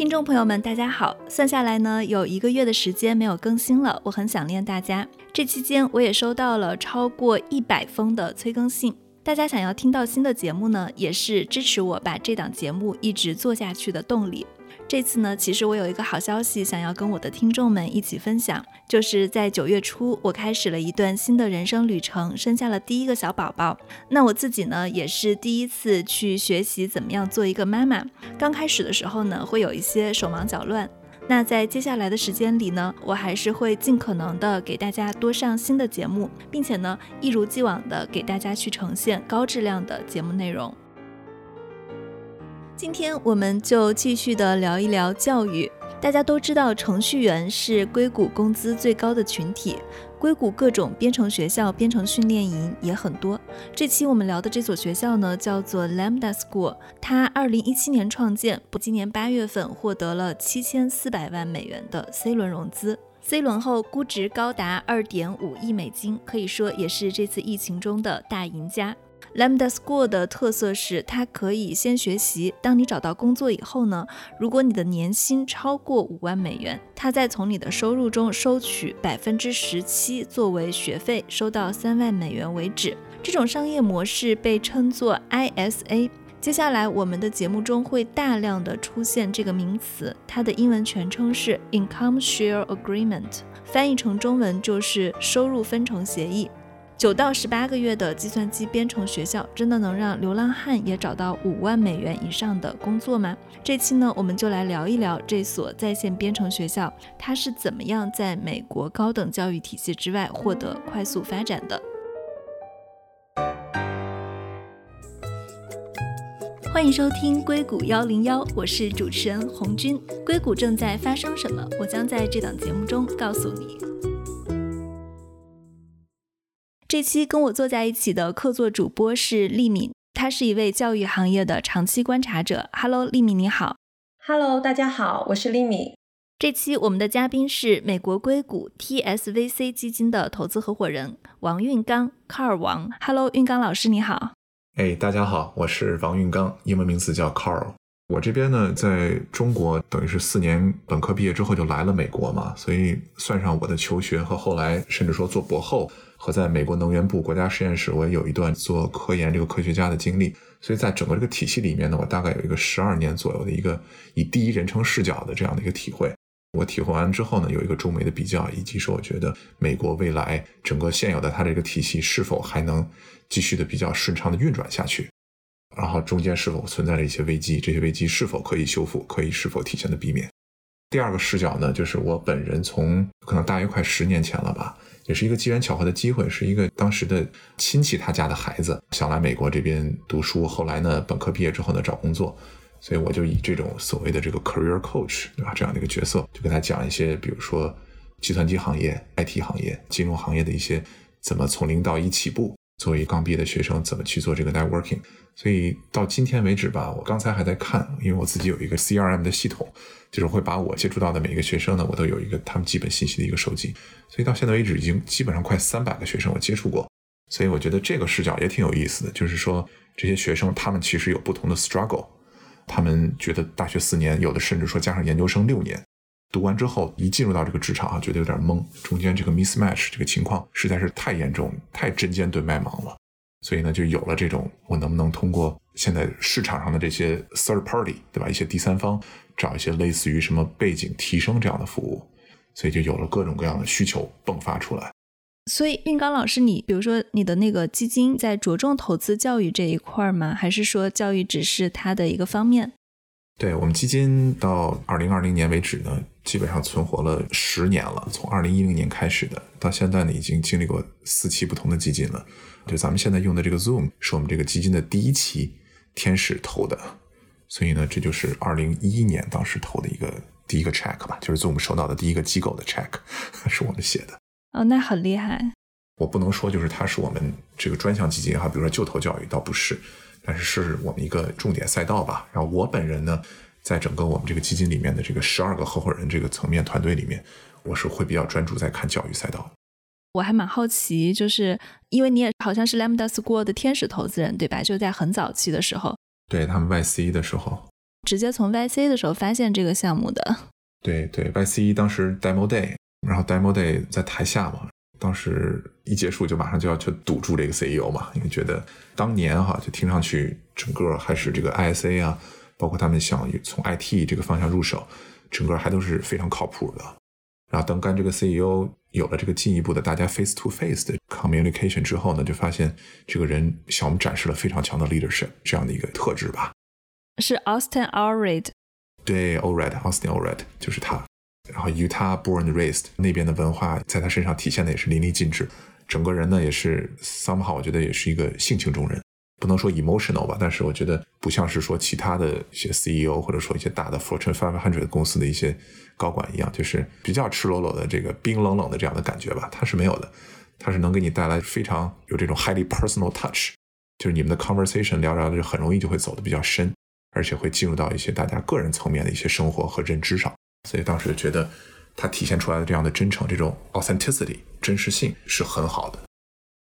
听众朋友们，大家好！算下来呢，有一个月的时间没有更新了，我很想念大家。这期间，我也收到了超过一百封的催更信。大家想要听到新的节目呢，也是支持我把这档节目一直做下去的动力。这次呢，其实我有一个好消息想要跟我的听众们一起分享，就是在九月初，我开始了一段新的人生旅程，生下了第一个小宝宝。那我自己呢，也是第一次去学习怎么样做一个妈妈。刚开始的时候呢，会有一些手忙脚乱。那在接下来的时间里呢，我还是会尽可能的给大家多上新的节目，并且呢，一如既往的给大家去呈现高质量的节目内容。今天我们就继续的聊一聊教育。大家都知道，程序员是硅谷工资最高的群体，硅谷各种编程学校、编程训练营也很多。这期我们聊的这所学校呢，叫做 Lambda School，它二零一七年创建，今年八月份获得了七千四百万美元的 C 轮融资，C 轮后估值高达二点五亿美金，可以说也是这次疫情中的大赢家。Lambda School 的特色是，它可以先学习。当你找到工作以后呢，如果你的年薪超过五万美元，它再从你的收入中收取百分之十七作为学费，收到三万美元为止。这种商业模式被称作 ISA。接下来我们的节目中会大量的出现这个名词，它的英文全称是 Income Share Agreement，翻译成中文就是收入分成协议。九到十八个月的计算机编程学校，真的能让流浪汉也找到五万美元以上的工作吗？这期呢，我们就来聊一聊这所在线编程学校，它是怎么样在美国高等教育体系之外获得快速发展的。欢迎收听硅谷幺零幺，我是主持人红军。硅谷正在发生什么？我将在这档节目中告诉你。这期跟我坐在一起的客座主播是丽敏，她是一位教育行业的长期观察者。Hello，丽敏你好。Hello，大家好，我是丽敏。这期我们的嘉宾是美国硅谷 TSVC 基金的投资合伙人王运刚 Carl 王。Hello，运刚老师你好。哎，大家好，我是王运刚，英文名字叫 Carl。我这边呢，在中国等于是四年本科毕业之后就来了美国嘛，所以算上我的求学和后来甚至说做博后。和在美国能源部国家实验室，我也有一段做科研这个科学家的经历，所以在整个这个体系里面呢，我大概有一个十二年左右的一个以第一人称视角的这样的一个体会。我体会完之后呢，有一个中美的比较，以及说我觉得美国未来整个现有的它这个体系是否还能继续的比较顺畅的运转下去，然后中间是否存在着一些危机，这些危机是否可以修复，可以是否提前的避免。第二个视角呢，就是我本人从可能大约快十年前了吧。也是一个机缘巧合的机会，是一个当时的亲戚他家的孩子想来美国这边读书，后来呢本科毕业之后呢找工作，所以我就以这种所谓的这个 career coach 对吧？这样的一个角色，就跟他讲一些，比如说计算机行业、IT 行业、金融行业的一些怎么从零到一起步，作为刚毕业的学生怎么去做这个 networking。所以到今天为止吧，我刚才还在看，因为我自己有一个 CRM 的系统。就是会把我接触到的每一个学生呢，我都有一个他们基本信息的一个收集，所以到现在为止已经基本上快三百个学生我接触过，所以我觉得这个视角也挺有意思的，就是说这些学生他们其实有不同的 struggle，他们觉得大学四年，有的甚至说加上研究生六年，读完之后一进入到这个职场啊，觉得有点懵，中间这个 mismatch 这个情况实在是太严重，太针尖对麦芒了，所以呢就有了这种我能不能通过现在市场上的这些 third party 对吧，一些第三方。找一些类似于什么背景提升这样的服务，所以就有了各种各样的需求迸发出来。所以运刚老师，你比如说你的那个基金在着重投资教育这一块吗？还是说教育只是它的一个方面？对我们基金到二零二零年为止呢，基本上存活了十年了，从二零一零年开始的，到现在呢已经经历过四期不同的基金了。就咱们现在用的这个 Zoom 是我们这个基金的第一期天使投的。所以呢，这就是二零一一年当时投的一个第一个 check 吧，就是从我们收到的第一个机构的 check，是我们写的。哦，那很厉害。我不能说就是它是我们这个专项基金哈，比如说就投教育倒不是，但是是我们一个重点赛道吧。然后我本人呢，在整个我们这个基金里面的这个十二个合伙人这个层面团队里面，我是会比较专注在看教育赛道。我还蛮好奇，就是因为你也好像是 Lambda School 的天使投资人对吧？就在很早期的时候。对他们 YC 的时候，直接从 YC 的时候发现这个项目的。对对，YC 当时 Demo Day，然后 Demo Day 在台下嘛，当时一结束就马上就要去堵住这个 CEO 嘛，因为觉得当年哈就听上去整个还是这个 ISA 啊，包括他们想从 IT 这个方向入手，整个还都是非常靠谱的。然后当干这个 CEO 有了这个进一步的大家 face to face 的 communication 之后呢，就发现这个人向我们展示了非常强的 leadership 这样的一个特质吧。是 Austin Allred。对，Allred，Austin Allred 就是他。然后 Utah born raised 那边的文化在他身上体现的也是淋漓尽致。整个人呢也是 somehow 我觉得也是一个性情中人，不能说 emotional 吧，但是我觉得不像是说其他的一些 CEO 或者说一些大的 Fortune 500公司的一些高管一样，就是比较赤裸裸的这个冰冷冷的这样的感觉吧。他是没有的，他是能给你带来非常有这种 highly personal touch，就是你们的 conversation 聊聊的就很容易就会走的比较深。而且会进入到一些大家个人层面的一些生活和认知上，所以当时觉得他体现出来的这样的真诚，这种 authenticity 真实性是很好的。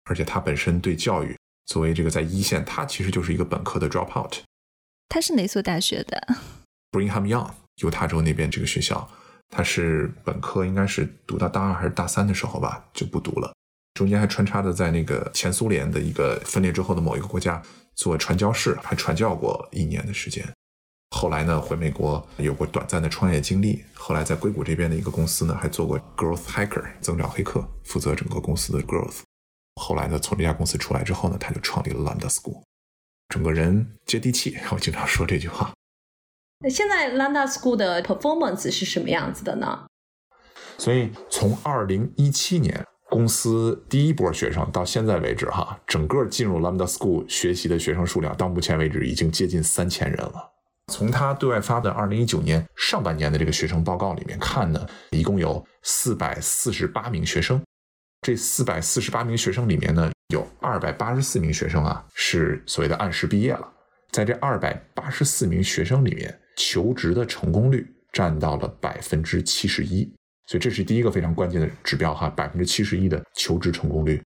而且他本身对教育，作为这个在一线，他其实就是一个本科的 drop out。他是哪所大学的？Brigham Young，犹他州那边这个学校，他是本科应该是读到大二还是大三的时候吧，就不读了。中间还穿插着在那个前苏联的一个分裂之后的某一个国家。做传教士，还传教过一年的时间。后来呢，回美国有过短暂的创业经历。后来在硅谷这边的一个公司呢，还做过 growth hacker 增长黑客，负责整个公司的 growth。后来呢，从这家公司出来之后呢，他就创立了 Lambda School。整个人接地气，我经常说这句话。那现在 Lambda School 的 performance 是什么样子的呢？所以从二零一七年。公司第一波学生到现在为止，哈，整个进入 Lambda School 学习的学生数量到目前为止已经接近三千人了。从他对外发的二零一九年上半年的这个学生报告里面看呢，一共有四百四十八名学生。这四百四十八名学生里面呢，有二百八十四名学生啊是所谓的按时毕业了。在这二百八十四名学生里面，求职的成功率占到了百分之七十一。所以这是第一个非常关键的指标哈，百分之七十一的求职成功率。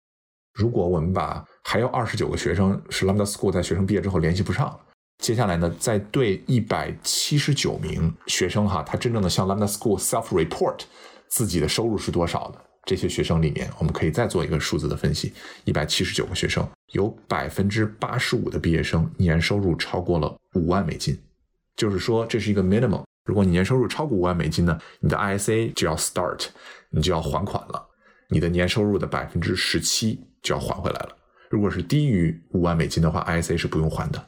如果我们把还有二十九个学生是 Lambda School 在学生毕业之后联系不上，接下来呢，再对一百七十九名学生哈，他真正的向 Lambda School self report 自己的收入是多少的这些学生里面，我们可以再做一个数字的分析。一百七十九个学生，有百分之八十五的毕业生年收入超过了五万美金，就是说这是一个 minimum。如果你年收入超过五万美金呢，你的 ISA 就要 start，你就要还款了，你的年收入的百分之十七就要还回来了。如果是低于五万美金的话，ISA 是不用还的。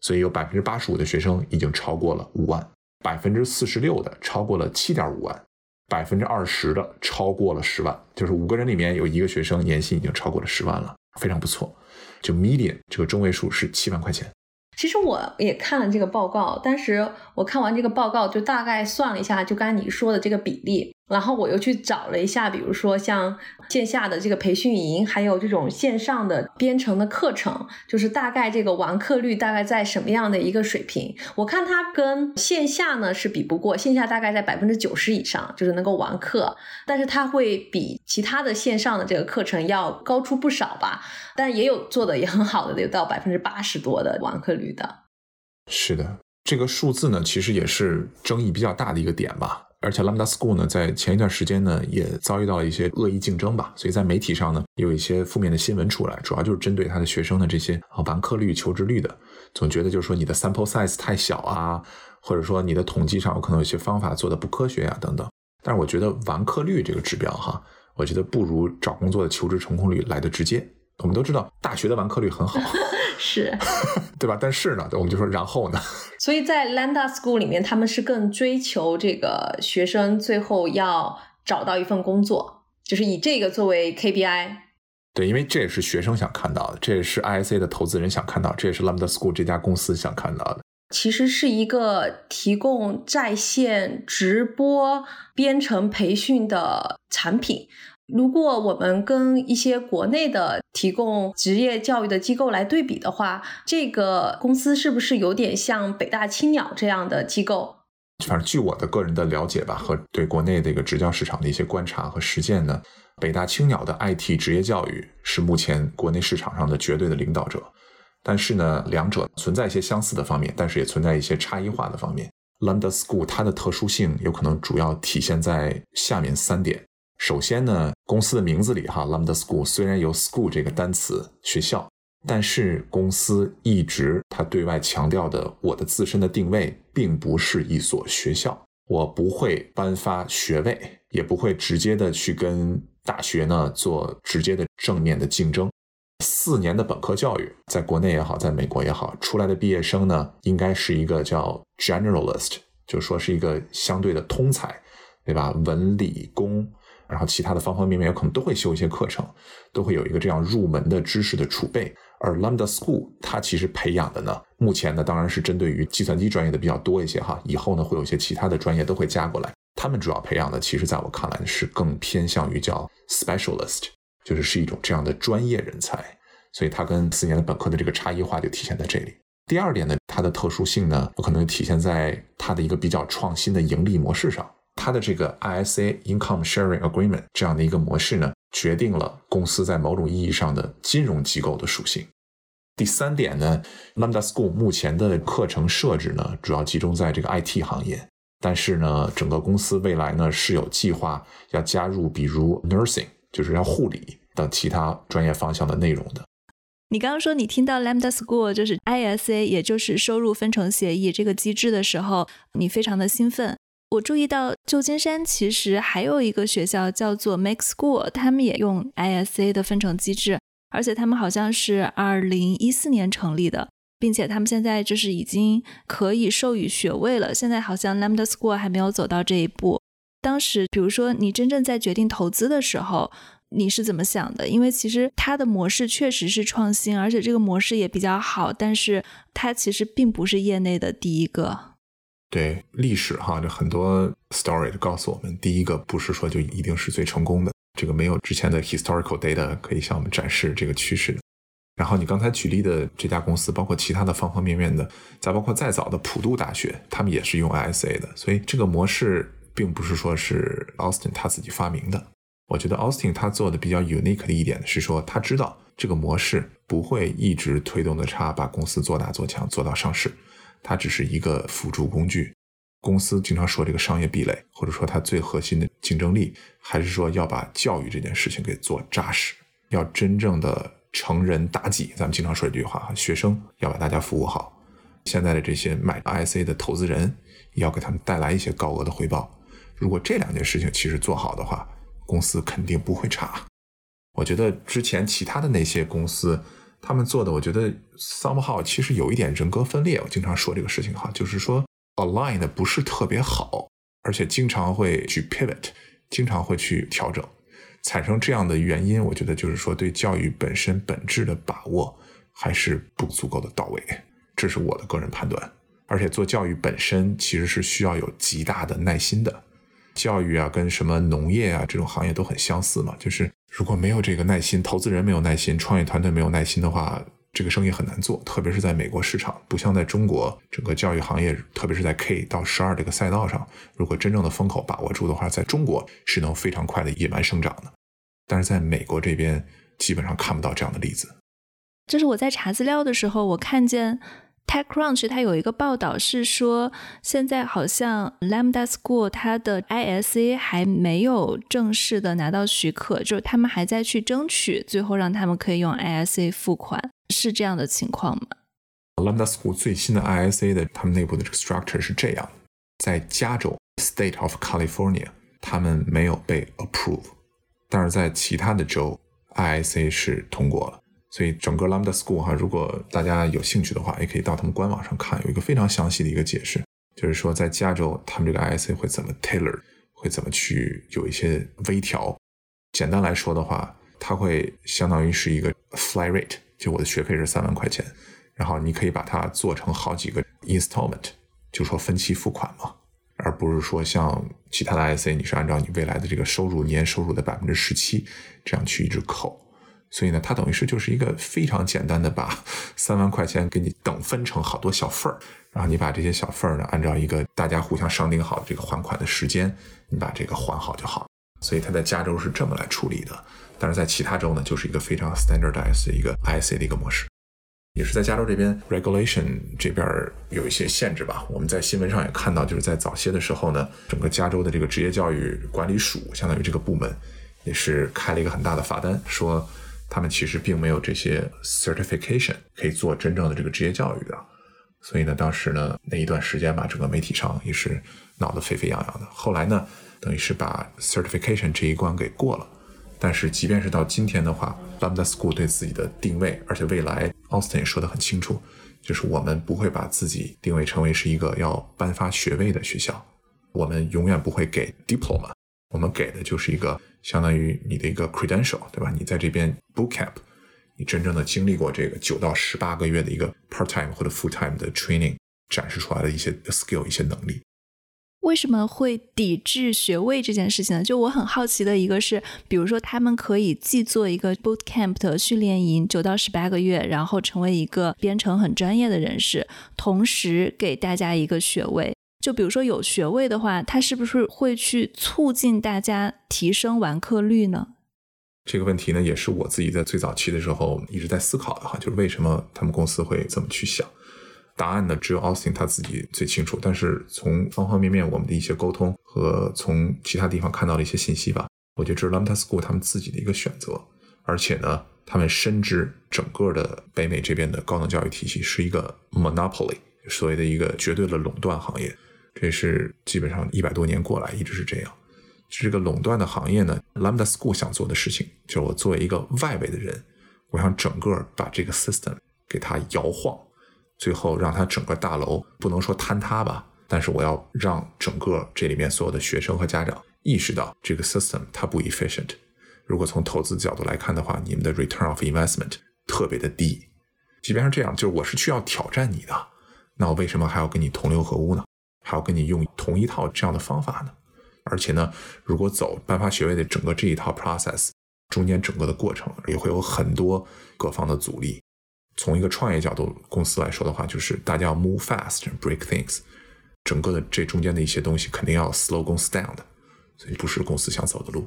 所以有百分之八十五的学生已经超过了五万，百分之四十六的超过了七点五万，百分之二十的超过了十万，就是五个人里面有一个学生年薪已经超过了十万了，非常不错。就 median 这个中位数是七万块钱。其实我也看了这个报告，当时我看完这个报告，就大概算了一下，就刚才你说的这个比例。然后我又去找了一下，比如说像线下的这个培训营，还有这种线上的编程的课程，就是大概这个完课率大概在什么样的一个水平？我看它跟线下呢是比不过，线下大概在百分之九十以上，就是能够完课，但是它会比其他的线上的这个课程要高出不少吧？但也有做的也很好的，有到百分之八十多的完课率的。是的，这个数字呢，其实也是争议比较大的一个点吧。而且 Lambda School 呢，在前一段时间呢，也遭遇到了一些恶意竞争吧，所以在媒体上呢，有一些负面的新闻出来，主要就是针对他的学生的这些啊完课率、求职率的，总觉得就是说你的 sample size 太小啊，或者说你的统计上有可能有些方法做的不科学呀等等。但是我觉得完课率这个指标哈，我觉得不如找工作的求职成功率来的直接。我们都知道大学的完课率很好。是，对吧？但是呢，我们就说然后呢？所以在 Lambda School 里面，他们是更追求这个学生最后要找到一份工作，就是以这个作为 KPI。对，因为这也是学生想看到的，这也是 ISA 的投资人想看到，这也是 Lambda School 这家公司想看到的。其实是一个提供在线直播编程培训的产品。如果我们跟一些国内的提供职业教育的机构来对比的话，这个公司是不是有点像北大青鸟这样的机构？反正据我的个人的了解吧，和对国内这个职教市场的一些观察和实践呢，北大青鸟的 IT 职业教育是目前国内市场上的绝对的领导者。但是呢，两者存在一些相似的方面，但是也存在一些差异化的方面。Lambda School 它的特殊性有可能主要体现在下面三点。首先呢，公司的名字里哈，Lambda School 虽然有 school 这个单词学校，但是公司一直它对外强调的，我的自身的定位并不是一所学校，我不会颁发学位，也不会直接的去跟大学呢做直接的正面的竞争。四年的本科教育，在国内也好，在美国也好，出来的毕业生呢，应该是一个叫 generalist，就说是一个相对的通才，对吧？文理工。然后其他的方方面面有可能都会修一些课程，都会有一个这样入门的知识的储备。而 Lambda School 它其实培养的呢，目前呢当然是针对于计算机专业的比较多一些哈，以后呢会有一些其他的专业都会加过来。他们主要培养的，其实在我看来是更偏向于叫 specialist，就是是一种这样的专业人才。所以它跟四年的本科的这个差异化就体现在这里。第二点呢，它的特殊性呢，有可能体现在它的一个比较创新的盈利模式上。它的这个 ISA Income Sharing Agreement 这样的一个模式呢，决定了公司在某种意义上的金融机构的属性。第三点呢，Lambda School 目前的课程设置呢，主要集中在这个 IT 行业，但是呢，整个公司未来呢是有计划要加入，比如 Nursing，就是要护理等其他专业方向的内容的。你刚刚说你听到 Lambda School 就是 ISA，也就是收入分成协议这个机制的时候，你非常的兴奋。我注意到旧金山其实还有一个学校叫做 Make School，他们也用 ISA 的分成机制，而且他们好像是二零一四年成立的，并且他们现在就是已经可以授予学位了。现在好像 Lambda School 还没有走到这一步。当时，比如说你真正在决定投资的时候，你是怎么想的？因为其实它的模式确实是创新，而且这个模式也比较好，但是它其实并不是业内的第一个。对历史哈，这很多 story 告诉我们，第一个不是说就一定是最成功的，这个没有之前的 historical data 可以向我们展示这个趋势的。然后你刚才举例的这家公司，包括其他的方方面面的，再包括再早的普渡大学，他们也是用 ISA 的，所以这个模式并不是说是 Austin 他自己发明的。我觉得 Austin 他做的比较 unique 的一点是说，他知道这个模式不会一直推动的差，把公司做大做强，做到上市。它只是一个辅助工具。公司经常说这个商业壁垒，或者说它最核心的竞争力，还是说要把教育这件事情给做扎实，要真正的成人达己。咱们经常说这句话，学生要把大家服务好。现在的这些买 IC 的投资人，要给他们带来一些高额的回报。如果这两件事情其实做好的话，公司肯定不会差。我觉得之前其他的那些公司。他们做的，我觉得 somehow 其实有一点人格分裂。我经常说这个事情哈，就是说 align 的不是特别好，而且经常会去 pivot，经常会去调整，产生这样的原因，我觉得就是说对教育本身本质的把握还是不足够的到位，这是我的个人判断。而且做教育本身其实是需要有极大的耐心的。教育啊，跟什么农业啊这种行业都很相似嘛。就是如果没有这个耐心，投资人没有耐心，创业团队没有耐心的话，这个生意很难做。特别是在美国市场，不像在中国，整个教育行业，特别是在 K 到十二这个赛道上，如果真正的风口把握住的话，在中国是能非常快的野蛮生长的。但是在美国这边，基本上看不到这样的例子。就是我在查资料的时候，我看见。TechCrunch 它有一个报道是说，现在好像 Lambda School 它的 ISA 还没有正式的拿到许可，就是他们还在去争取，最后让他们可以用 ISA 付款，是这样的情况吗？Lambda School 最新的 ISA 的他们内部的这个 structure 是这样：在加州 State of California，他们没有被 approve，但是在其他的州 ISA 是通过了。所以整个 Lambda School 哈，如果大家有兴趣的话，也可以到他们官网上看，有一个非常详细的一个解释，就是说在加州他们这个 ISA 会怎么 tailor，会怎么去有一些微调。简单来说的话，它会相当于是一个 fly rate，就我的学费是三万块钱，然后你可以把它做成好几个 installment，就说分期付款嘛，而不是说像其他的 ISA，你是按照你未来的这个收入年收入的百分之十七这样去一直扣。所以呢，它等于是就是一个非常简单的，把 三万块钱给你等分成好多小份儿，然后你把这些小份儿呢，按照一个大家互相商定好这个还款的时间，你把这个还好就好。所以它在加州是这么来处理的，但是在其他州呢，就是一个非常 standardized 的一个 ISA 的一个模式。也是在加州这边 regulation 这边有一些限制吧。我们在新闻上也看到，就是在早些的时候呢，整个加州的这个职业教育管理署，相当于这个部门，也是开了一个很大的罚单，说他们其实并没有这些 certification 可以做真正的这个职业教育的。所以呢，当时呢那一段时间吧，整个媒体上也是闹得沸沸扬扬的。后来呢，等于是把 certification 这一关给过了。但是，即便是到今天的话，Lambda School 对自己的定位，而且未来 Austin 也说得很清楚，就是我们不会把自己定位成为是一个要颁发学位的学校，我们永远不会给 diploma，我们给的就是一个相当于你的一个 credential，对吧？你在这边 boot camp，你真正的经历过这个九到十八个月的一个 part time 或者 full time 的 training，展示出来的一些 skill 一些能力。为什么会抵制学位这件事情呢？就我很好奇的一个是，比如说他们可以既做一个 boot camp 的训练营，九到十八个月，然后成为一个编程很专业的人士，同时给大家一个学位。就比如说有学位的话，他是不是会去促进大家提升完课率呢？这个问题呢，也是我自己在最早期的时候一直在思考的哈，就是为什么他们公司会这么去想。答案呢，只有 Austin 他自己最清楚。但是从方方面面我们的一些沟通和从其他地方看到的一些信息吧，我觉得这是 Lambda School 他们自己的一个选择。而且呢，他们深知整个的北美这边的高等教育体系是一个 monopoly，所谓的一个绝对的垄断行业。这是基本上一百多年过来一直是这样。这个垄断的行业呢，Lambda School 想做的事情，就是我作为一个外围的人，我想整个把这个 system 给它摇晃。最后让他整个大楼不能说坍塌吧，但是我要让整个这里面所有的学生和家长意识到这个 system 它不 efficient。如果从投资角度来看的话，你们的 return of investment 特别的低。即便是这样，就是我是需要挑战你的，那我为什么还要跟你同流合污呢？还要跟你用同一套这样的方法呢？而且呢，如果走颁发学位的整个这一套 process，中间整个的过程也会有很多各方的阻力。从一个创业角度公司来说的话，就是大家要 move fast and break things，整个的这中间的一些东西肯定要 slow 公司 down 的，所以不是公司想走的路。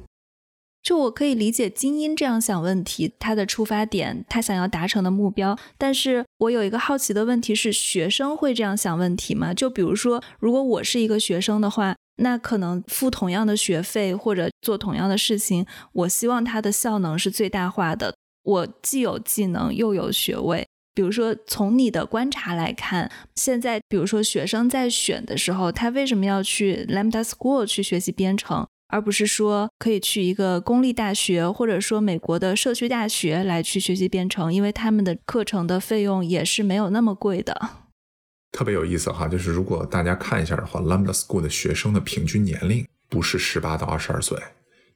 就我可以理解精英这样想问题，他的出发点，他想要达成的目标。但是我有一个好奇的问题是，学生会这样想问题吗？就比如说，如果我是一个学生的话，那可能付同样的学费或者做同样的事情，我希望他的效能是最大化的。我既有技能又有学位，比如说从你的观察来看，现在比如说学生在选的时候，他为什么要去 Lambda School 去学习编程，而不是说可以去一个公立大学或者说美国的社区大学来去学习编程？因为他们的课程的费用也是没有那么贵的。特别有意思哈，就是如果大家看一下的话，Lambda School 的学生的平均年龄不是十八到二十二岁。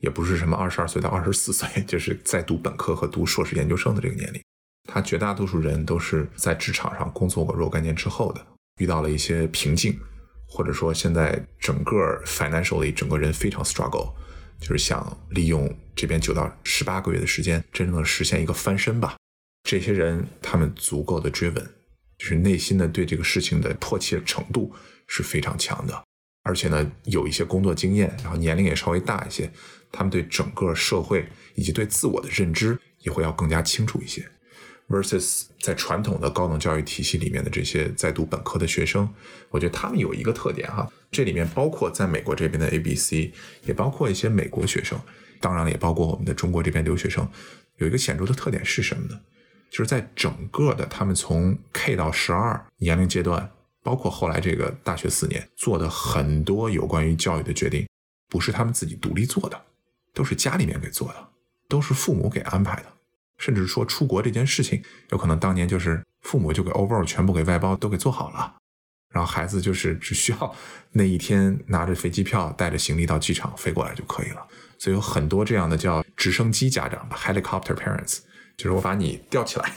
也不是什么二十二岁到二十四岁，就是在读本科和读硕士研究生的这个年龄。他绝大多数人都是在职场上工作过若干年之后的，遇到了一些瓶颈，或者说现在整个 financially 整个人非常 struggle，就是想利用这边九到十八个月的时间，真正的实现一个翻身吧。这些人他们足够的 driven，就是内心的对这个事情的迫切程度是非常强的，而且呢有一些工作经验，然后年龄也稍微大一些。他们对整个社会以及对自我的认知也会要更加清楚一些，versus 在传统的高等教育体系里面的这些在读本科的学生，我觉得他们有一个特点哈，这里面包括在美国这边的 A、B、C，也包括一些美国学生，当然了，也包括我们的中国这边留学生，有一个显著的特点是什么呢？就是在整个的他们从 K 到十二年龄阶段，包括后来这个大学四年做的很多有关于教育的决定，不是他们自己独立做的。都是家里面给做的，都是父母给安排的，甚至说出国这件事情，有可能当年就是父母就给 over 全部给外包都给做好了，然后孩子就是只需要 那一天拿着飞机票带着行李到机场飞过来就可以了。所以有很多这样的叫直升机家长，helicopter parents，就是我把你吊起来，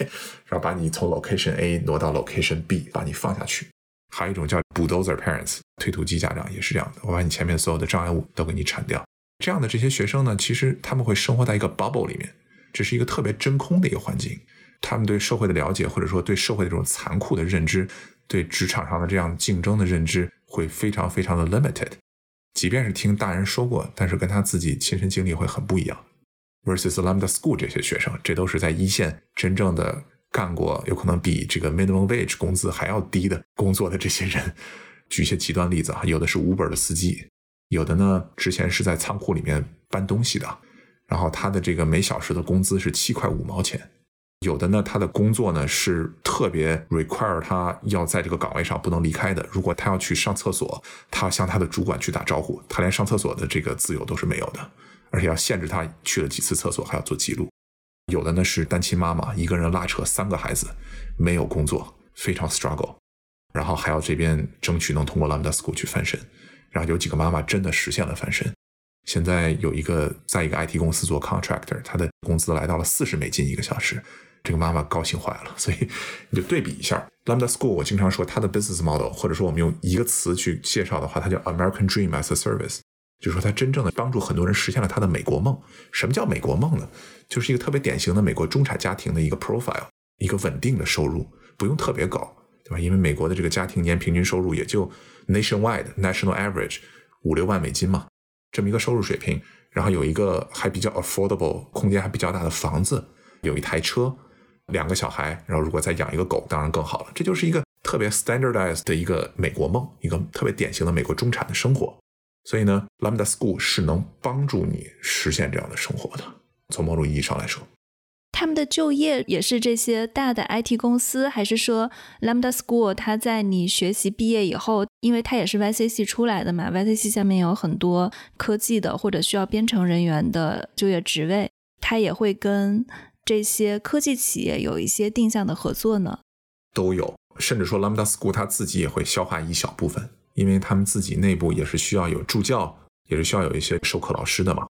然后把你从 location A 挪到 location B，把你放下去。还有一种叫 bulldozer parents，推土机家长也是这样的，我把你前面所有的障碍物都给你铲掉。这样的这些学生呢，其实他们会生活在一个 bubble 里面，这是一个特别真空的一个环境。他们对社会的了解，或者说对社会的这种残酷的认知，对职场上的这样竞争的认知，会非常非常的 limited。即便是听大人说过，但是跟他自己亲身经历会很不一样。versus Lambda School 这些学生，这都是在一线真正的干过有可能比这个 minimum wage 工资还要低的工作的这些人。举一些极端例子啊，有的是 Uber 的司机，有的呢之前是在仓库里面搬东西的，然后他的这个每小时的工资是七块五毛钱。有的呢，他的工作呢是特别 require 他要在这个岗位上不能离开的。如果他要去上厕所，他要向他的主管去打招呼，他连上厕所的这个自由都是没有的，而且要限制他去了几次厕所，还要做记录。有的呢是单亲妈妈，一个人拉扯三个孩子，没有工作，非常 struggle，然后还要这边争取能通过 Lambda School 去翻身。然后有几个妈妈真的实现了翻身。现在有一个在一个 IT 公司做 contractor，他的工资来到了四十美金一个小时。这个妈妈高兴坏了，所以你就对比一下 Lambda School。我经常说它的 business model，或者说我们用一个词去介绍的话，它叫 American Dream as a Service，就是说它真正的帮助很多人实现了他的美国梦。什么叫美国梦呢？就是一个特别典型的美国中产家庭的一个 profile，一个稳定的收入，不用特别高，对吧？因为美国的这个家庭年平均收入也就 nationwide national average 五六万美金嘛，这么一个收入水平，然后有一个还比较 affordable 空间还比较大的房子，有一台车。两个小孩，然后如果再养一个狗，当然更好了。这就是一个特别 standardized 的一个美国梦，一个特别典型的美国中产的生活。所以呢，Lambda School 是能帮助你实现这样的生活的。从某种意义上来说，他们的就业也是这些大的 IT 公司，还是说 Lambda School 它在你学习毕业以后，因为它也是 YCC 出来的嘛，YCC 下面有很多科技的或者需要编程人员的就业职位，它也会跟。这些科技企业有一些定向的合作呢，都有，甚至说 Lambda School 它自己也会消化一小部分，因为他们自己内部也是需要有助教，也是需要有一些授课老师的嘛。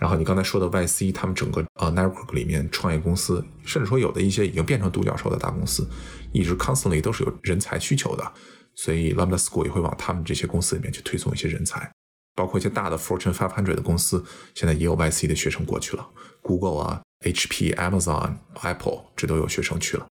然后你刚才说的 YC，他们整个呃 network 里面创业公司，甚至说有的一些已经变成独角兽的大公司，一直 constantly 都是有人才需求的，所以 Lambda School 也会往他们这些公司里面去推送一些人才，包括一些大的 Fortune 500的公司，现在也有 YC 的学生过去了，Google 啊。HP、Amazon、Apple，这都有学生去了。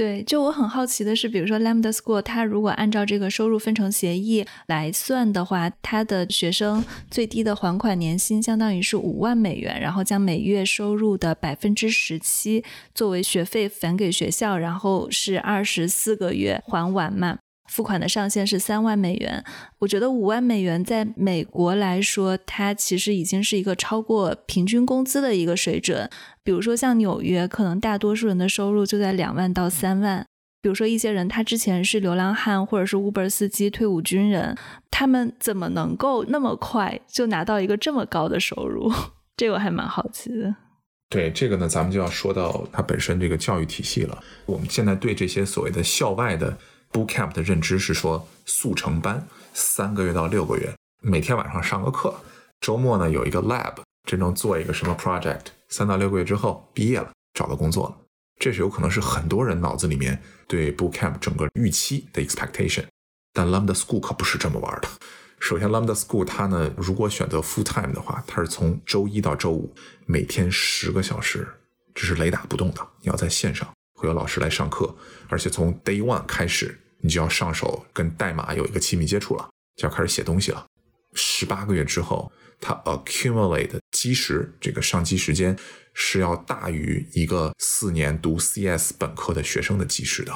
对，就我很好奇的是，比如说 Lambda School，它如果按照这个收入分成协议来算的话，它的学生最低的还款年薪相当于是五万美元，然后将每月收入的百分之十七作为学费返给学校，然后是二十四个月还完嘛。付款的上限是三万美元，我觉得五万美元在美国来说，它其实已经是一个超过平均工资的一个水准。比如说像纽约，可能大多数人的收入就在两万到三万。比如说一些人，他之前是流浪汉或者是 Uber 司机、退伍军人，他们怎么能够那么快就拿到一个这么高的收入？这我还蛮好奇的。对这个呢，咱们就要说到它本身这个教育体系了。我们现在对这些所谓的校外的。Bootcamp 的认知是说速成班，三个月到六个月，每天晚上上个课，周末呢有一个 lab，真正做一个什么 project，三到六个月之后毕业了，找到工作了，这是有可能是很多人脑子里面对 Bootcamp 整个预期的 expectation。但 Lambda School 可不是这么玩的。首先，Lambda School 它呢，如果选择 full time 的话，它是从周一到周五每天十个小时，这是雷打不动的，你要在线上。会有老师来上课，而且从 day one 开始，你就要上手跟代码有一个亲密接触了，就要开始写东西了。十八个月之后，它 accumulate 基时这个上机时间是要大于一个四年读 CS 本科的学生的基时的。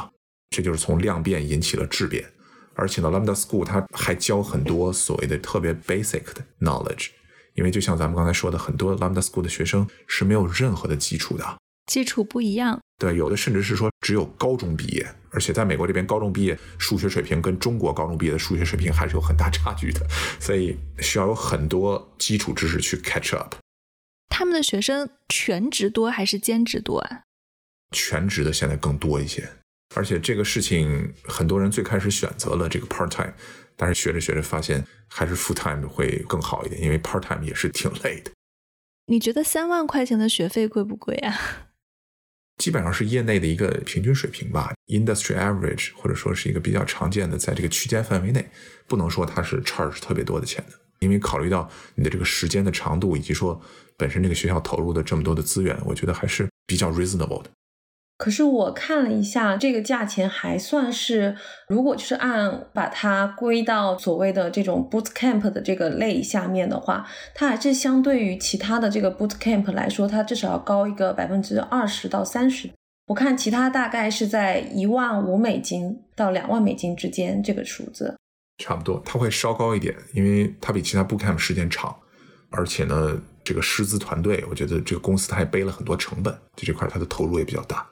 这就是从量变引起了质变。而且呢，Lambda School 它还教很多所谓的特别 basic 的 knowledge，因为就像咱们刚才说的，很多 Lambda School 的学生是没有任何的基础的。基础不一样，对，有的甚至是说只有高中毕业，而且在美国这边高中毕业数学水平跟中国高中毕业的数学水平还是有很大差距的，所以需要有很多基础知识去 catch up。他们的学生全职多还是兼职多啊？全职的现在更多一些，而且这个事情很多人最开始选择了这个 part time，但是学着学着发现还是 full time 会更好一点，因为 part time 也是挺累的。你觉得三万块钱的学费贵不贵啊？基本上是业内的一个平均水平吧，industry average，或者说是一个比较常见的，在这个区间范围内，不能说它是 charge 特别多的钱的，因为考虑到你的这个时间的长度，以及说本身这个学校投入的这么多的资源，我觉得还是比较 reasonable 的。可是我看了一下，这个价钱还算是，如果就是按把它归到所谓的这种 boot camp 的这个类下面的话，它还是相对于其他的这个 boot camp 来说，它至少要高一个百分之二十到三十。我看其他大概是在一万五美金到两万美金之间这个数字。差不多，它会稍高一点，因为它比其他 bootcamp 时间长，而且呢，这个师资团队，我觉得这个公司它还背了很多成本，就这块它的投入也比较大。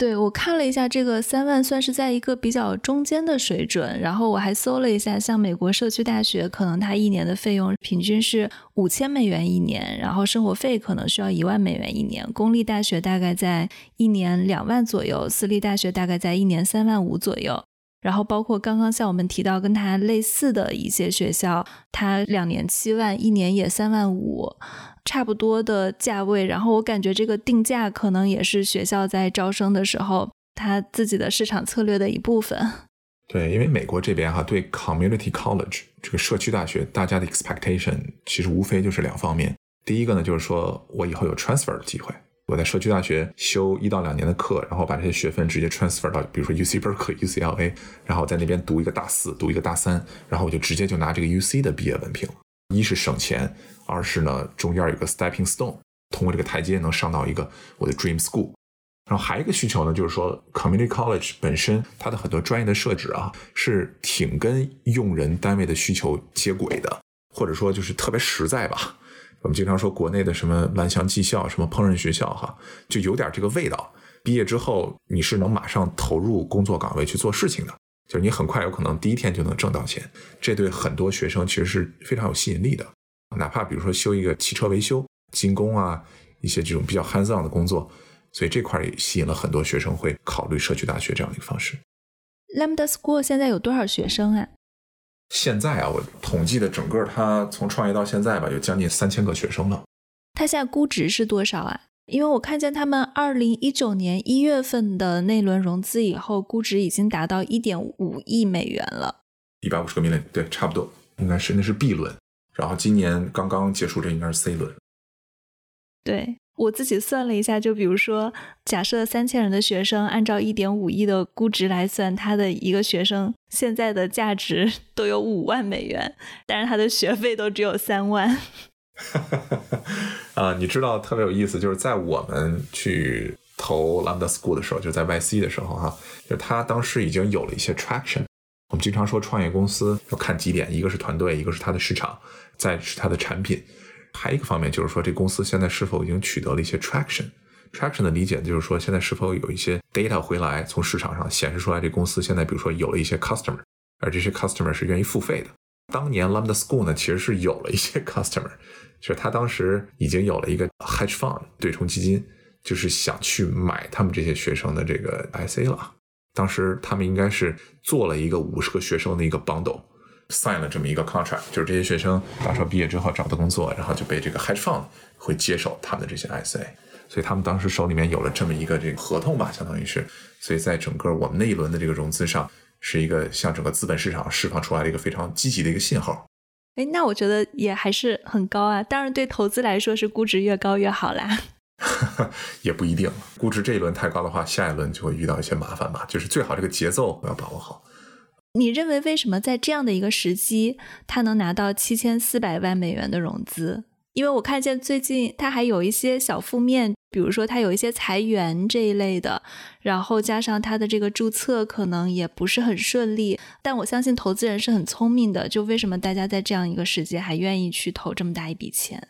对我看了一下，这个三万算是在一个比较中间的水准。然后我还搜了一下，像美国社区大学，可能它一年的费用平均是五千美元一年，然后生活费可能需要一万美元一年。公立大学大概在一年两万左右，私立大学大概在一年三万五左右。然后包括刚刚像我们提到跟它类似的一些学校，它两年七万，一年也三万五。差不多的价位，然后我感觉这个定价可能也是学校在招生的时候他自己的市场策略的一部分。对，因为美国这边哈对 community college 这个社区大学，大家的 expectation 其实无非就是两方面。第一个呢，就是说我以后有 transfer 的机会，我在社区大学修一到两年的课，然后把这些学分直接 transfer 到比如说 UC Berkeley、UCLA，然后在那边读一个大四，读一个大三，然后我就直接就拿这个 UC 的毕业文凭。一是省钱，二是呢中间有个 stepping stone，通过这个台阶能上到一个我的 dream school。然后还有一个需求呢，就是说 community college 本身它的很多专业的设置啊，是挺跟用人单位的需求接轨的，或者说就是特别实在吧。我们经常说国内的什么蓝翔技校、什么烹饪学校哈，就有点这个味道。毕业之后你是能马上投入工作岗位去做事情的。就是你很快有可能第一天就能挣到钱，这对很多学生其实是非常有吸引力的。哪怕比如说修一个汽车维修、精工啊，一些这种比较 hands on 的工作，所以这块也吸引了很多学生会考虑社区大学这样的一个方式。Lambda School 现在有多少学生啊？现在啊，我统计的整个它从创业到现在吧，有将近三千个学生了。它现在估值是多少啊？因为我看见他们二零一九年一月份的那轮融资以后，估值已经达到一点五亿美元了。一百五十个 million，对，差不多，应该是那是 B 轮，然后今年刚刚结束，这应该是 C 轮。对我自己算了一下，就比如说，假设三千人的学生，按照一点五亿的估值来算，他的一个学生现在的价值都有五万美元，但是他的学费都只有三万。啊，你知道特别有意思，就是在我们去投 Lambda School 的时候，就在 YC 的时候哈，就他当时已经有了一些 traction。我们经常说创业公司要看几点，一个是团队，一个是它的市场，再是它的产品，还有一个方面就是说这公司现在是否已经取得了一些 traction。traction 的理解就是说现在是否有一些 data 回来，从市场上显示出来这公司现在比如说有了一些 customer，而这些 customer 是愿意付费的。当年 Lambda School 呢其实是有了一些 customer。就是他当时已经有了一个 hedge fund 对冲基金，就是想去买他们这些学生的这个 SA 了。当时他们应该是做了一个五十个学生的一个 bundle，sign 了这么一个 contract，就是这些学生到时候毕业之后找到工作，然后就被这个 hedge fund 会接手他们的这些 SA。所以他们当时手里面有了这么一个这个合同吧，相当于是。所以在整个我们那一轮的这个融资上，是一个向整个资本市场释放出来的一个非常积极的一个信号。哎，那我觉得也还是很高啊。当然，对投资来说是估值越高越好啦。也不一定，估值这一轮太高的话，下一轮就会遇到一些麻烦吧。就是最好这个节奏要把握好。你认为为什么在这样的一个时机，他能拿到七千四百万美元的融资？因为我看见最近他还有一些小负面，比如说他有一些裁员这一类的，然后加上他的这个注册可能也不是很顺利。但我相信投资人是很聪明的，就为什么大家在这样一个时节还愿意去投这么大一笔钱？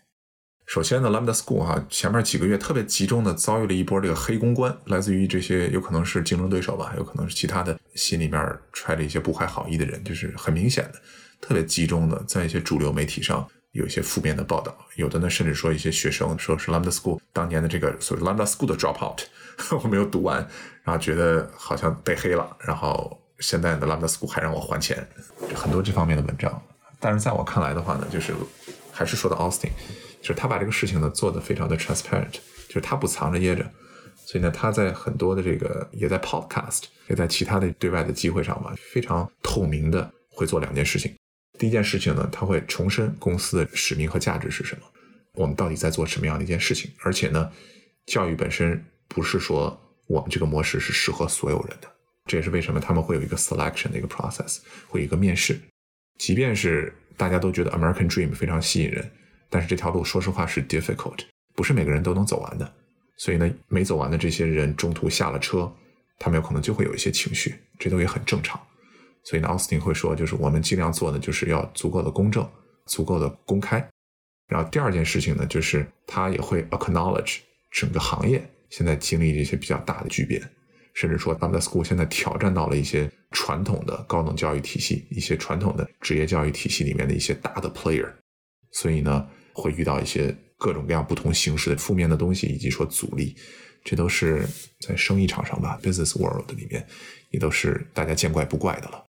首先呢，Lambda School 哈前面几个月特别集中的遭遇了一波这个黑公关，来自于这些有可能是竞争对手吧，有可能是其他的心里面揣着一些不怀好意的人，就是很明显的，特别集中的在一些主流媒体上。有一些负面的报道，有的呢甚至说一些学生说是 Lambda School 当年的这个所谓 Lambda School 的 dropout，我没有读完，然后觉得好像被黑了，然后现在的 Lambda School 还让我还钱，很多这方面的文章。但是在我看来的话呢，就是还是说到 Austin，就是他把这个事情呢做得非常的 transparent，就是他不藏着掖着，所以呢他在很多的这个也在 podcast，也在其他的对外的机会上吧，非常透明的会做两件事情。第一件事情呢，他会重申公司的使命和价值是什么，我们到底在做什么样的一件事情。而且呢，教育本身不是说我们这个模式是适合所有人的，这也是为什么他们会有一个 selection 的一个 process，会有一个面试。即便是大家都觉得 American Dream 非常吸引人，但是这条路说实话是 difficult，不是每个人都能走完的。所以呢，没走完的这些人中途下了车，他们有可能就会有一些情绪，这都也很正常。所以呢，奥斯汀会说，就是我们尽量做的就是要足够的公正，足够的公开。然后第二件事情呢，就是他也会 acknowledge 整个行业现在经历这些比较大的巨变，甚至说 Lambda School 现在挑战到了一些传统的高等教育体系、一些传统的职业教育体系里面的一些大的 player，所以呢，会遇到一些。各种各样不同形式的负面的东西，以及说阻力，这都是在生意场上吧，business world 里面，也都是大家见怪不怪的了。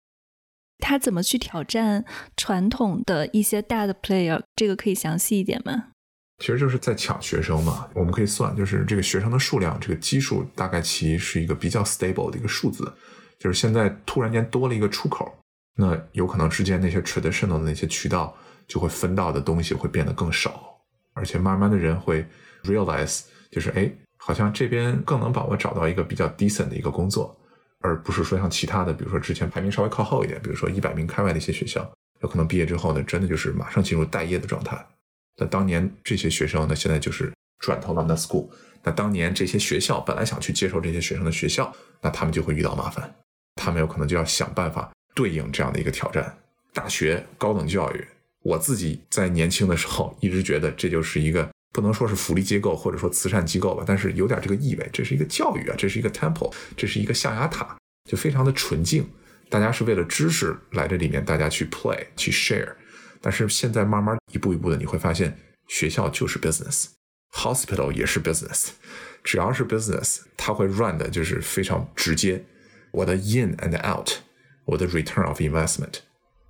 他怎么去挑战传统的一些大的 player？这个可以详细一点吗？其实就是在抢学生嘛。我们可以算，就是这个学生的数量，这个基数大概其是一个比较 stable 的一个数字。就是现在突然间多了一个出口，那有可能之间那些 traditional 的那些渠道就会分到的东西会变得更少。而且慢慢的人会 realize，就是哎，好像这边更能帮我找到一个比较 decent 的一个工作，而不是说像其他的，比如说之前排名稍微靠后一点，比如说一百名开外的一些学校，有可能毕业之后呢，真的就是马上进入待业的状态。那当年这些学生呢，现在就是转投 Lambda School。那当年这些学校本来想去接受这些学生的学校，那他们就会遇到麻烦，他们有可能就要想办法对应这样的一个挑战。大学高等教育。我自己在年轻的时候一直觉得这就是一个不能说是福利机构或者说慈善机构吧，但是有点这个意味，这是一个教育啊，这是一个 temple，这是一个象牙塔，就非常的纯净。大家是为了知识来这里面，大家去 play 去 share。但是现在慢慢一步一步的，你会发现学校就是 business，hospital 也是 business，只要是 business，它会 run 的就是非常直接。我的 in and out，我的 return of investment，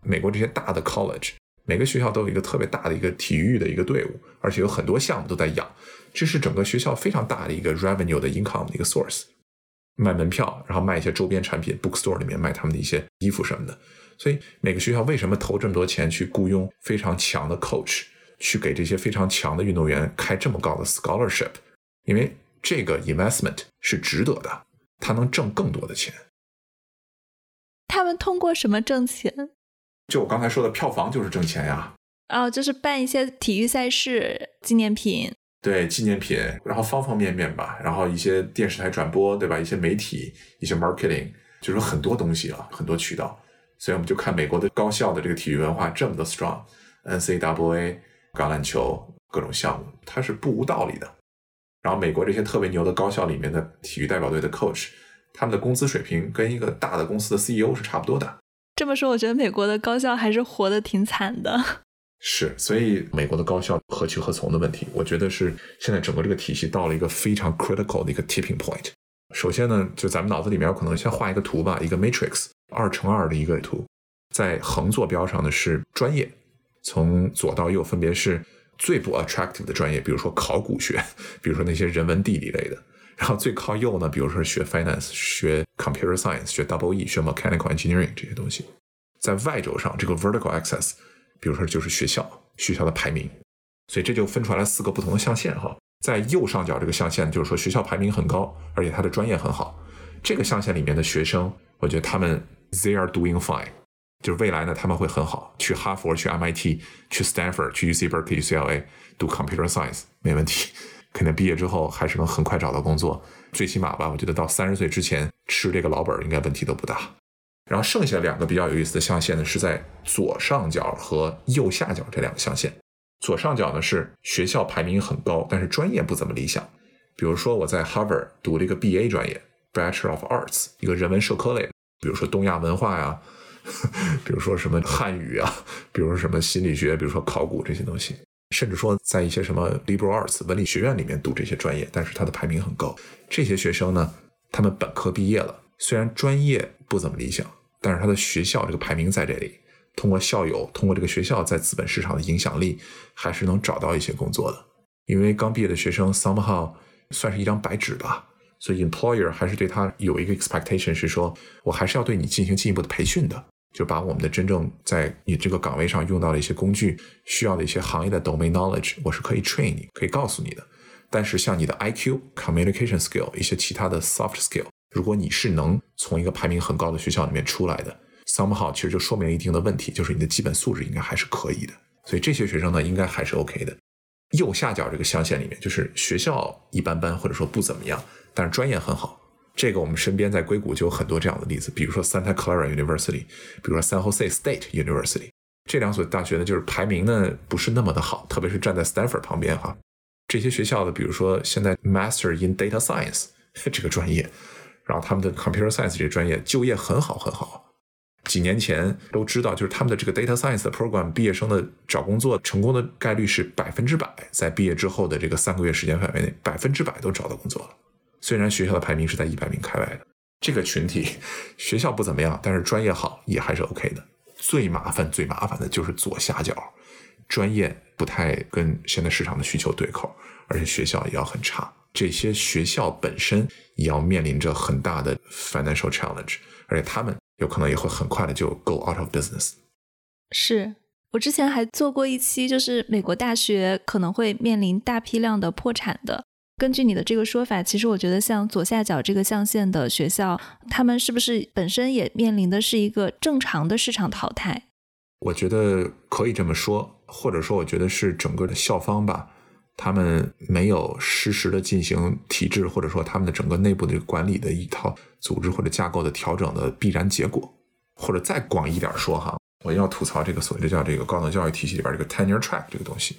美国这些大的 college。每个学校都有一个特别大的一个体育的一个队伍，而且有很多项目都在养，这是整个学校非常大的一个 revenue 的 income 的一个 source。卖门票，然后卖一些周边产品，bookstore 里面卖他们的一些衣服什么的。所以每个学校为什么投这么多钱去雇佣非常强的 coach，去给这些非常强的运动员开这么高的 scholarship？因为这个 investment 是值得的，他能挣更多的钱。他们通过什么挣钱？就我刚才说的，票房就是挣钱呀。哦，就是办一些体育赛事、纪念品。对，纪念品，然后方方面面吧，然后一些电视台转播，对吧？一些媒体，一些 marketing，就是很多东西啊，很多渠道。所以我们就看美国的高校的这个体育文化这么的 strong，NCAA 橄榄球各种项目，它是不无道理的。然后美国这些特别牛的高校里面的体育代表队的 coach，他们的工资水平跟一个大的公司的 CEO 是差不多的。这么说，我觉得美国的高校还是活得挺惨的。是，所以美国的高校何去何从的问题，我觉得是现在整个这个体系到了一个非常 critical 的一个 tipping point。首先呢，就咱们脑子里面可能先画一个图吧，一个 matrix 二乘二的一个图，在横坐标上的是专业，从左到右分别是最不 attractive 的专业，比如说考古学，比如说那些人文地理类的。然后最靠右呢，比如说学 finance、学 computer science、学 double E、学 mechanical engineering 这些东西，在 Y 轴上这个 vertical axis，比如说就是学校学校的排名，所以这就分出来了四个不同的象限哈。在右上角这个象限就是说学校排名很高，而且它的专业很好。这个象限里面的学生，我觉得他们 they are doing fine，就是未来呢他们会很好，去哈佛、去 MIT、去 Stanford、去 UC Berkeley、UCLA 读 computer science 没问题。肯定毕业之后还是能很快找到工作，最起码吧，我觉得到三十岁之前吃这个老本应该问题都不大。然后剩下两个比较有意思的象限呢，是在左上角和右下角这两个象限。左上角呢是学校排名很高，但是专业不怎么理想。比如说我在 Harvard 读了一个 BA 专业，Bachelor of Arts，一个人文社科类，比如说东亚文化呀，比如说什么汉语啊，比如说什么心理学，比如说考古这些东西。甚至说，在一些什么 liberal arts 文理学院里面读这些专业，但是他的排名很高。这些学生呢，他们本科毕业了，虽然专业不怎么理想，但是他的学校这个排名在这里，通过校友，通过这个学校在资本市场的影响力，还是能找到一些工作的。因为刚毕业的学生 somehow 算是一张白纸吧，所以 employer 还是对他有一个 expectation，是说我还是要对你进行进一步的培训的。就把我们的真正在你这个岗位上用到的一些工具，需要的一些行业的 domain knowledge，我是可以 train 你，可以告诉你的。但是像你的 IQ、communication skill 一些其他的 soft skill，如果你是能从一个排名很高的学校里面出来的，somehow 其实就说明了一定的问题，就是你的基本素质应该还是可以的。所以这些学生呢，应该还是 OK 的。右下角这个象限里面，就是学校一般般或者说不怎么样，但是专业很好。这个我们身边在硅谷就有很多这样的例子，比如说 Santa Clara University，比如说 San Jose State University，这两所大学呢，就是排名呢不是那么的好，特别是站在 Stanford 旁边哈。这些学校的，比如说现在 Master in Data Science 这个专业，然后他们的 Computer Science 这个专业就业很好很好。几年前都知道，就是他们的这个 Data Science 的 program 毕业生的找工作成功的概率是百分之百，在毕业之后的这个三个月时间范围内，百分之百都找到工作了。虽然学校的排名是在一百名开外的，这个群体学校不怎么样，但是专业好也还是 OK 的。最麻烦、最麻烦的就是左下角，专业不太跟现在市场的需求对口，而且学校也要很差。这些学校本身也要面临着很大的 financial challenge，而且他们有可能也会很快的就 go out of business。是我之前还做过一期，就是美国大学可能会面临大批量的破产的。根据你的这个说法，其实我觉得像左下角这个象限的学校，他们是不是本身也面临的是一个正常的市场淘汰？我觉得可以这么说，或者说，我觉得是整个的校方吧，他们没有实时的进行体制，或者说他们的整个内部的管理的一套组织或者架构的调整的必然结果。或者再广一点说哈，我要吐槽这个所谓的叫这个高等教育体系里边这个 tenure track 这个东西。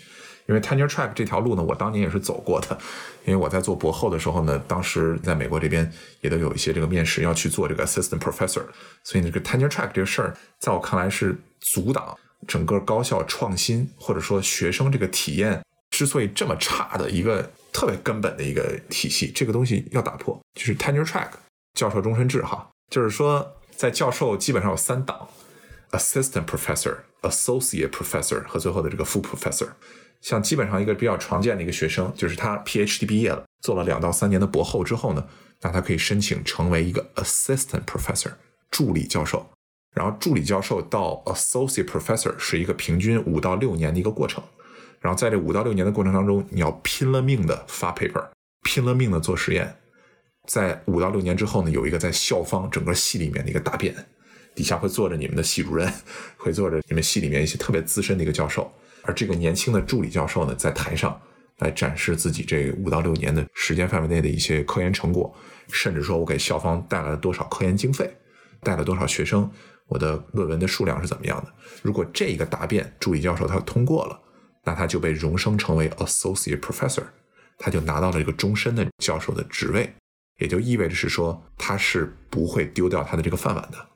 因为 tenure track 这条路呢，我当年也是走过的。因为我在做博后的时候呢，当时在美国这边也都有一些这个面试要去做这个 assistant professor，所以呢，这个 tenure track 这个事儿，在我看来是阻挡整个高校创新或者说学生这个体验之所以这么差的一个特别根本的一个体系。这个东西要打破，就是 tenure track 教授终身制哈，就是说在教授基本上有三档：assistant professor、associate professor 和最后的这个副 professor。像基本上一个比较常见的一个学生，就是他 PhD 毕业了，做了两到三年的博后之后呢，那他可以申请成为一个 Assistant Professor 助理教授。然后助理教授到 Associate Professor 是一个平均五到六年的一个过程。然后在这五到六年的过程当中，你要拼了命的发 paper，拼了命的做实验。在五到六年之后呢，有一个在校方整个系里面的一个答辩，底下会坐着你们的系主任，会坐着你们系里面一些特别资深的一个教授。而这个年轻的助理教授呢，在台上来展示自己这五到六年的时间范围内的一些科研成果，甚至说我给校方带来了多少科研经费，带了多少学生，我的论文的数量是怎么样的。如果这个答辩助理教授他通过了，那他就被荣升成为 associate professor，他就拿到了一个终身的教授的职位，也就意味着是说他是不会丢掉他的这个饭碗的。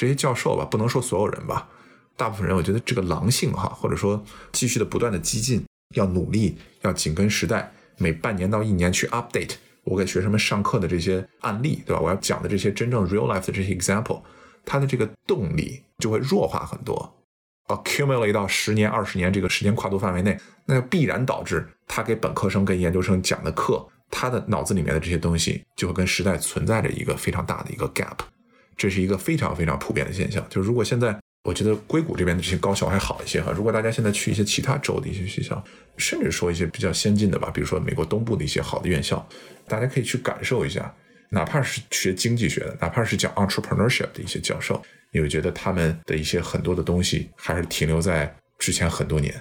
这些教授吧，不能说所有人吧。大部分人，我觉得这个狼性哈，或者说继续的不断的激进，要努力，要紧跟时代，每半年到一年去 update 我给学生们上课的这些案例，对吧？我要讲的这些真正 real life 的这些 example，他的这个动力就会弱化很多。accumulate 到十年、二十年这个时间跨度范围内，那就必然导致他给本科生跟研究生讲的课，他的脑子里面的这些东西就会跟时代存在着一个非常大的一个 gap。这是一个非常非常普遍的现象。就是如果现在。我觉得硅谷这边的这些高校还好一些哈。如果大家现在去一些其他州的一些学校，甚至说一些比较先进的吧，比如说美国东部的一些好的院校，大家可以去感受一下。哪怕是学经济学的，哪怕是讲 entrepreneurship 的一些教授，你会觉得他们的一些很多的东西还是停留在之前很多年。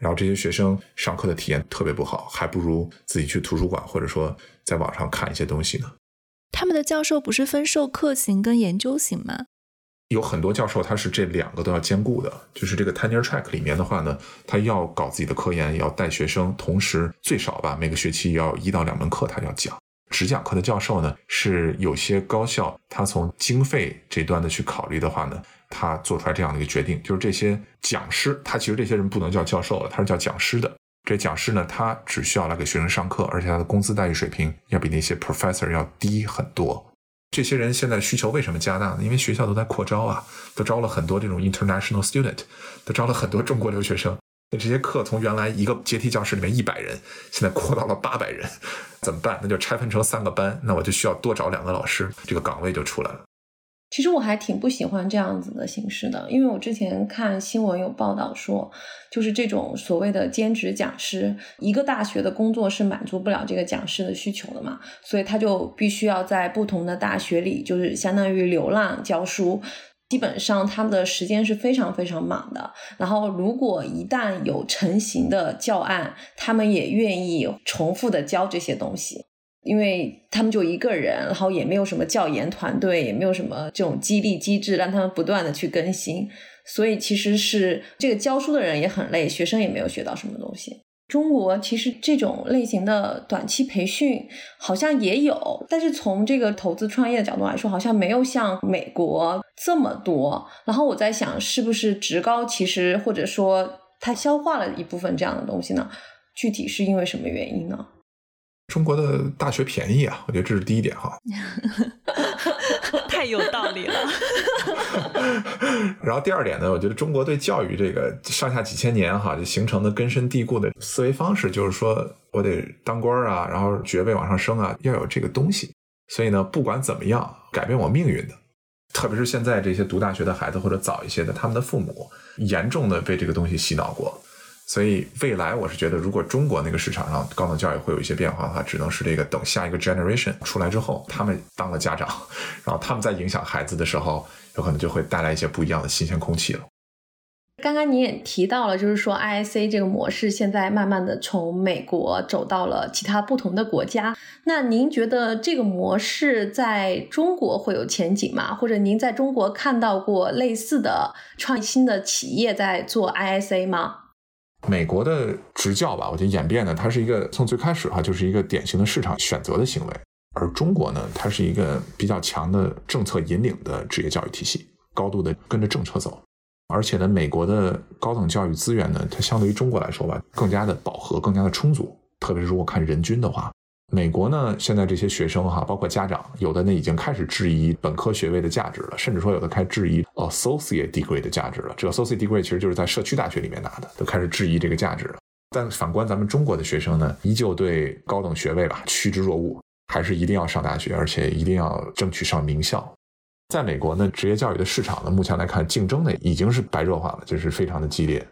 然后这些学生上课的体验特别不好，还不如自己去图书馆或者说在网上看一些东西呢。他们的教授不是分授课型跟研究型吗？有很多教授，他是这两个都要兼顾的。就是这个 tenure track 里面的话呢，他要搞自己的科研，也要带学生，同时最少吧，每个学期要一到两门课他要讲。只讲课的教授呢，是有些高校他从经费这端的去考虑的话呢，他做出来这样的一个决定，就是这些讲师，他其实这些人不能叫教授了，他是叫讲师的。这讲师呢，他只需要来给学生上课，而且他的工资待遇水平要比那些 professor 要低很多。这些人现在需求为什么加大呢？因为学校都在扩招啊，都招了很多这种 international student，都招了很多中国留学生。那这些课从原来一个阶梯教室里面一百人，现在扩到了八百人，怎么办？那就拆分成三个班，那我就需要多找两个老师，这个岗位就出来了。其实我还挺不喜欢这样子的形式的，因为我之前看新闻有报道说，就是这种所谓的兼职讲师，一个大学的工作是满足不了这个讲师的需求的嘛，所以他就必须要在不同的大学里，就是相当于流浪教书。基本上他们的时间是非常非常满的。然后，如果一旦有成型的教案，他们也愿意重复的教这些东西，因为他们就一个人，然后也没有什么教研团队，也没有什么这种激励机制，让他们不断的去更新。所以，其实是这个教书的人也很累，学生也没有学到什么东西。中国其实这种类型的短期培训好像也有，但是从这个投资创业的角度来说，好像没有像美国这么多。然后我在想，是不是职高其实或者说它消化了一部分这样的东西呢？具体是因为什么原因呢？中国的大学便宜啊，我觉得这是第一点哈。太有道理了。然后第二点呢，我觉得中国对教育这个上下几千年哈就形成的根深蒂固的思维方式，就是说我得当官啊，然后爵位往上升啊，要有这个东西。所以呢，不管怎么样，改变我命运的，特别是现在这些读大学的孩子或者早一些的，他们的父母严重的被这个东西洗脑过。所以未来我是觉得，如果中国那个市场上高等教育会有一些变化的话，只能是这个等下一个 generation 出来之后，他们当了家长，然后他们在影响孩子的时候，有可能就会带来一些不一样的新鲜空气了。刚刚你也提到了，就是说 ISA 这个模式现在慢慢的从美国走到了其他不同的国家。那您觉得这个模式在中国会有前景吗？或者您在中国看到过类似的创新的企业在做 ISA 吗？美国的职教吧，我觉得演变呢，它是一个从最开始哈，就是一个典型的市场选择的行为，而中国呢，它是一个比较强的政策引领的职业教育体系，高度的跟着政策走，而且呢，美国的高等教育资源呢，它相对于中国来说吧，更加的饱和，更加的充足，特别是如果看人均的话。美国呢，现在这些学生哈，包括家长，有的呢已经开始质疑本科学位的价值了，甚至说有的开始质疑 associate degree 的价值了。这个 associate degree 其实就是在社区大学里面拿的，都开始质疑这个价值了。但反观咱们中国的学生呢，依旧对高等学位吧趋之若鹜，还是一定要上大学，而且一定要争取上名校。在美国呢，职业教育的市场呢，目前来看竞争呢已经是白热化了，就是非常的激烈。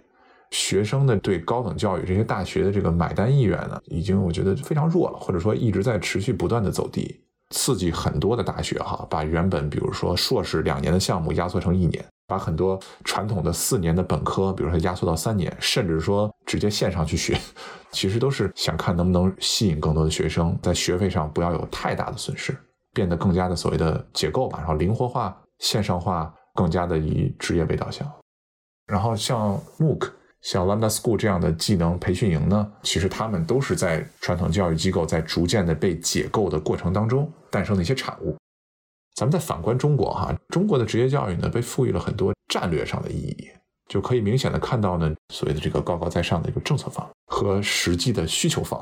学生的对高等教育这些大学的这个买单意愿呢，已经我觉得非常弱了，或者说一直在持续不断的走低，刺激很多的大学哈，把原本比如说硕士两年的项目压缩成一年，把很多传统的四年的本科，比如说压缩到三年，甚至说直接线上去学，其实都是想看能不能吸引更多的学生，在学费上不要有太大的损失，变得更加的所谓的结构吧，然后灵活化、线上化，更加的以职业为导向，然后像 MOOC。像 Lambda School 这样的技能培训营呢，其实他们都是在传统教育机构在逐渐的被解构的过程当中诞生的一些产物。咱们再反观中国哈，中国的职业教育呢被赋予了很多战略上的意义，就可以明显的看到呢，所谓的这个高高在上的一个政策方和实际的需求方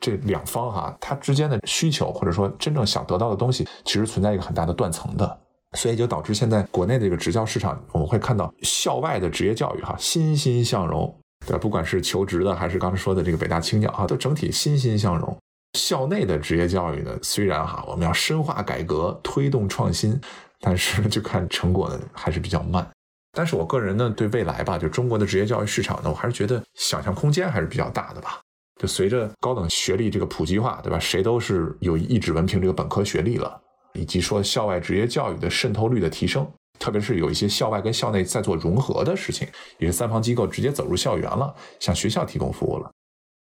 这两方哈，它之间的需求或者说真正想得到的东西，其实存在一个很大的断层的。所以就导致现在国内的这个职教市场，我们会看到校外的职业教育哈欣欣向荣，对吧？不管是求职的还是刚才说的这个北大青鸟哈，都整体欣欣向荣。校内的职业教育呢，虽然哈我们要深化改革、推动创新，但是就看成果呢还是比较慢。但是我个人呢对未来吧，就中国的职业教育市场呢，我还是觉得想象空间还是比较大的吧。就随着高等学历这个普及化，对吧？谁都是有一纸文凭这个本科学历了。以及说校外职业教育的渗透率的提升，特别是有一些校外跟校内在做融合的事情，也是三方机构直接走入校园了，向学校提供服务了。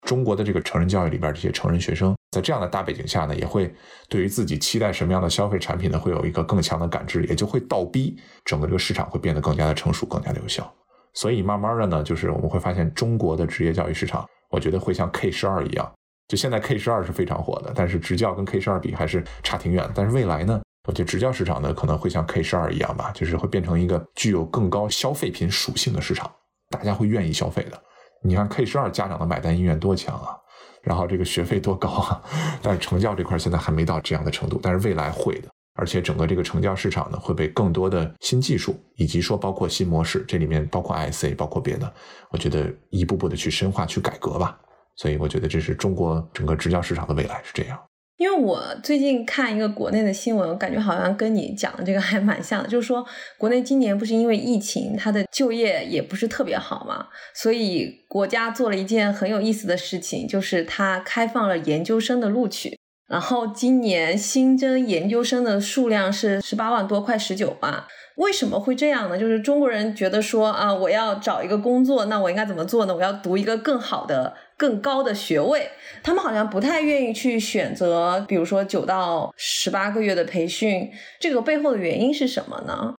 中国的这个成人教育里边这些成人学生，在这样的大背景下呢，也会对于自己期待什么样的消费产品呢，会有一个更强的感知，也就会倒逼整个这个市场会变得更加的成熟，更加的有效。所以慢慢的呢，就是我们会发现中国的职业教育市场，我觉得会像 K 十二一样。就现在 K 十二是非常火的，但是职教跟 K 十二比还是差挺远。但是未来呢，我觉得职教市场呢可能会像 K 十二一样吧，就是会变成一个具有更高消费品属性的市场，大家会愿意消费的。你看 K 十二家长的买单意愿多强啊，然后这个学费多高啊，但是成教这块现在还没到这样的程度，但是未来会的。而且整个这个成教市场呢会被更多的新技术以及说包括新模式，这里面包括 ISA，包括别的，我觉得一步步的去深化去改革吧。所以我觉得这是中国整个职教市场的未来是这样。因为我最近看一个国内的新闻，我感觉好像跟你讲的这个还蛮像的，就是说国内今年不是因为疫情，它的就业也不是特别好嘛，所以国家做了一件很有意思的事情，就是它开放了研究生的录取。然后今年新增研究生的数量是十八万多，快十九万。为什么会这样呢？就是中国人觉得说啊，我要找一个工作，那我应该怎么做呢？我要读一个更好的、更高的学位。他们好像不太愿意去选择，比如说九到十八个月的培训。这个背后的原因是什么呢？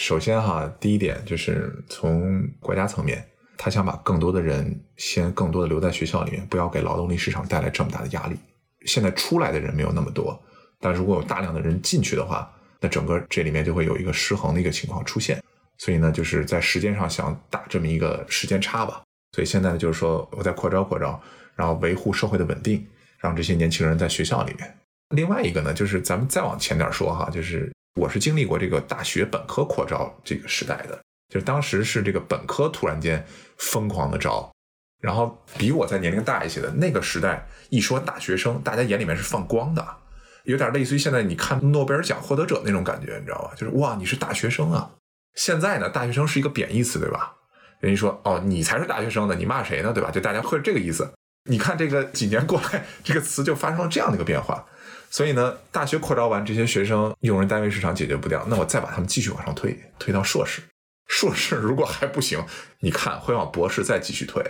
首先哈，第一点就是从国家层面，他想把更多的人先更多的留在学校里面，不要给劳动力市场带来这么大的压力。现在出来的人没有那么多，但如果有大量的人进去的话，那整个这里面就会有一个失衡的一个情况出现。所以呢，就是在时间上想打这么一个时间差吧。所以现在呢，就是说我在扩招扩招，然后维护社会的稳定，让这些年轻人在学校里面。另外一个呢，就是咱们再往前点说哈，就是我是经历过这个大学本科扩招这个时代的，就是当时是这个本科突然间疯狂的招。然后比我在年龄大一些的那个时代，一说大学生，大家眼里面是放光的，有点类似于现在你看诺贝尔奖获得者那种感觉，你知道吧？就是哇，你是大学生啊！现在呢，大学生是一个贬义词，对吧？人家说哦，你才是大学生呢，你骂谁呢？对吧？就大家会这个意思。你看这个几年过来，这个词就发生了这样的一个变化。所以呢，大学扩招完，这些学生用人单位市场解决不掉，那我再把他们继续往上推，推到硕士。硕士如果还不行，你看会往博士再继续推。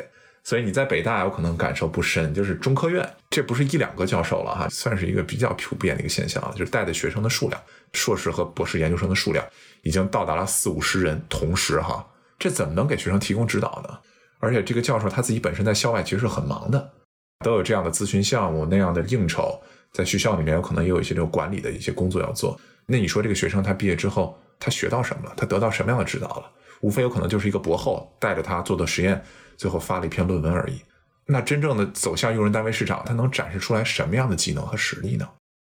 所以你在北大有可能感受不深，就是中科院，这不是一两个教授了哈，算是一个比较普遍的一个现象了，就是带的学生的数量，硕士和博士研究生的数量已经到达了四五十人同时哈，这怎么能给学生提供指导呢？而且这个教授他自己本身在校外其实是很忙的，都有这样的咨询项目那样的应酬，在学校里面有可能也有一些这种管理的一些工作要做。那你说这个学生他毕业之后他学到什么了？他得到什么样的指导了？无非有可能就是一个博后带着他做的实验。最后发了一篇论文而已。那真正的走向用人单位市场，他能展示出来什么样的技能和实力呢？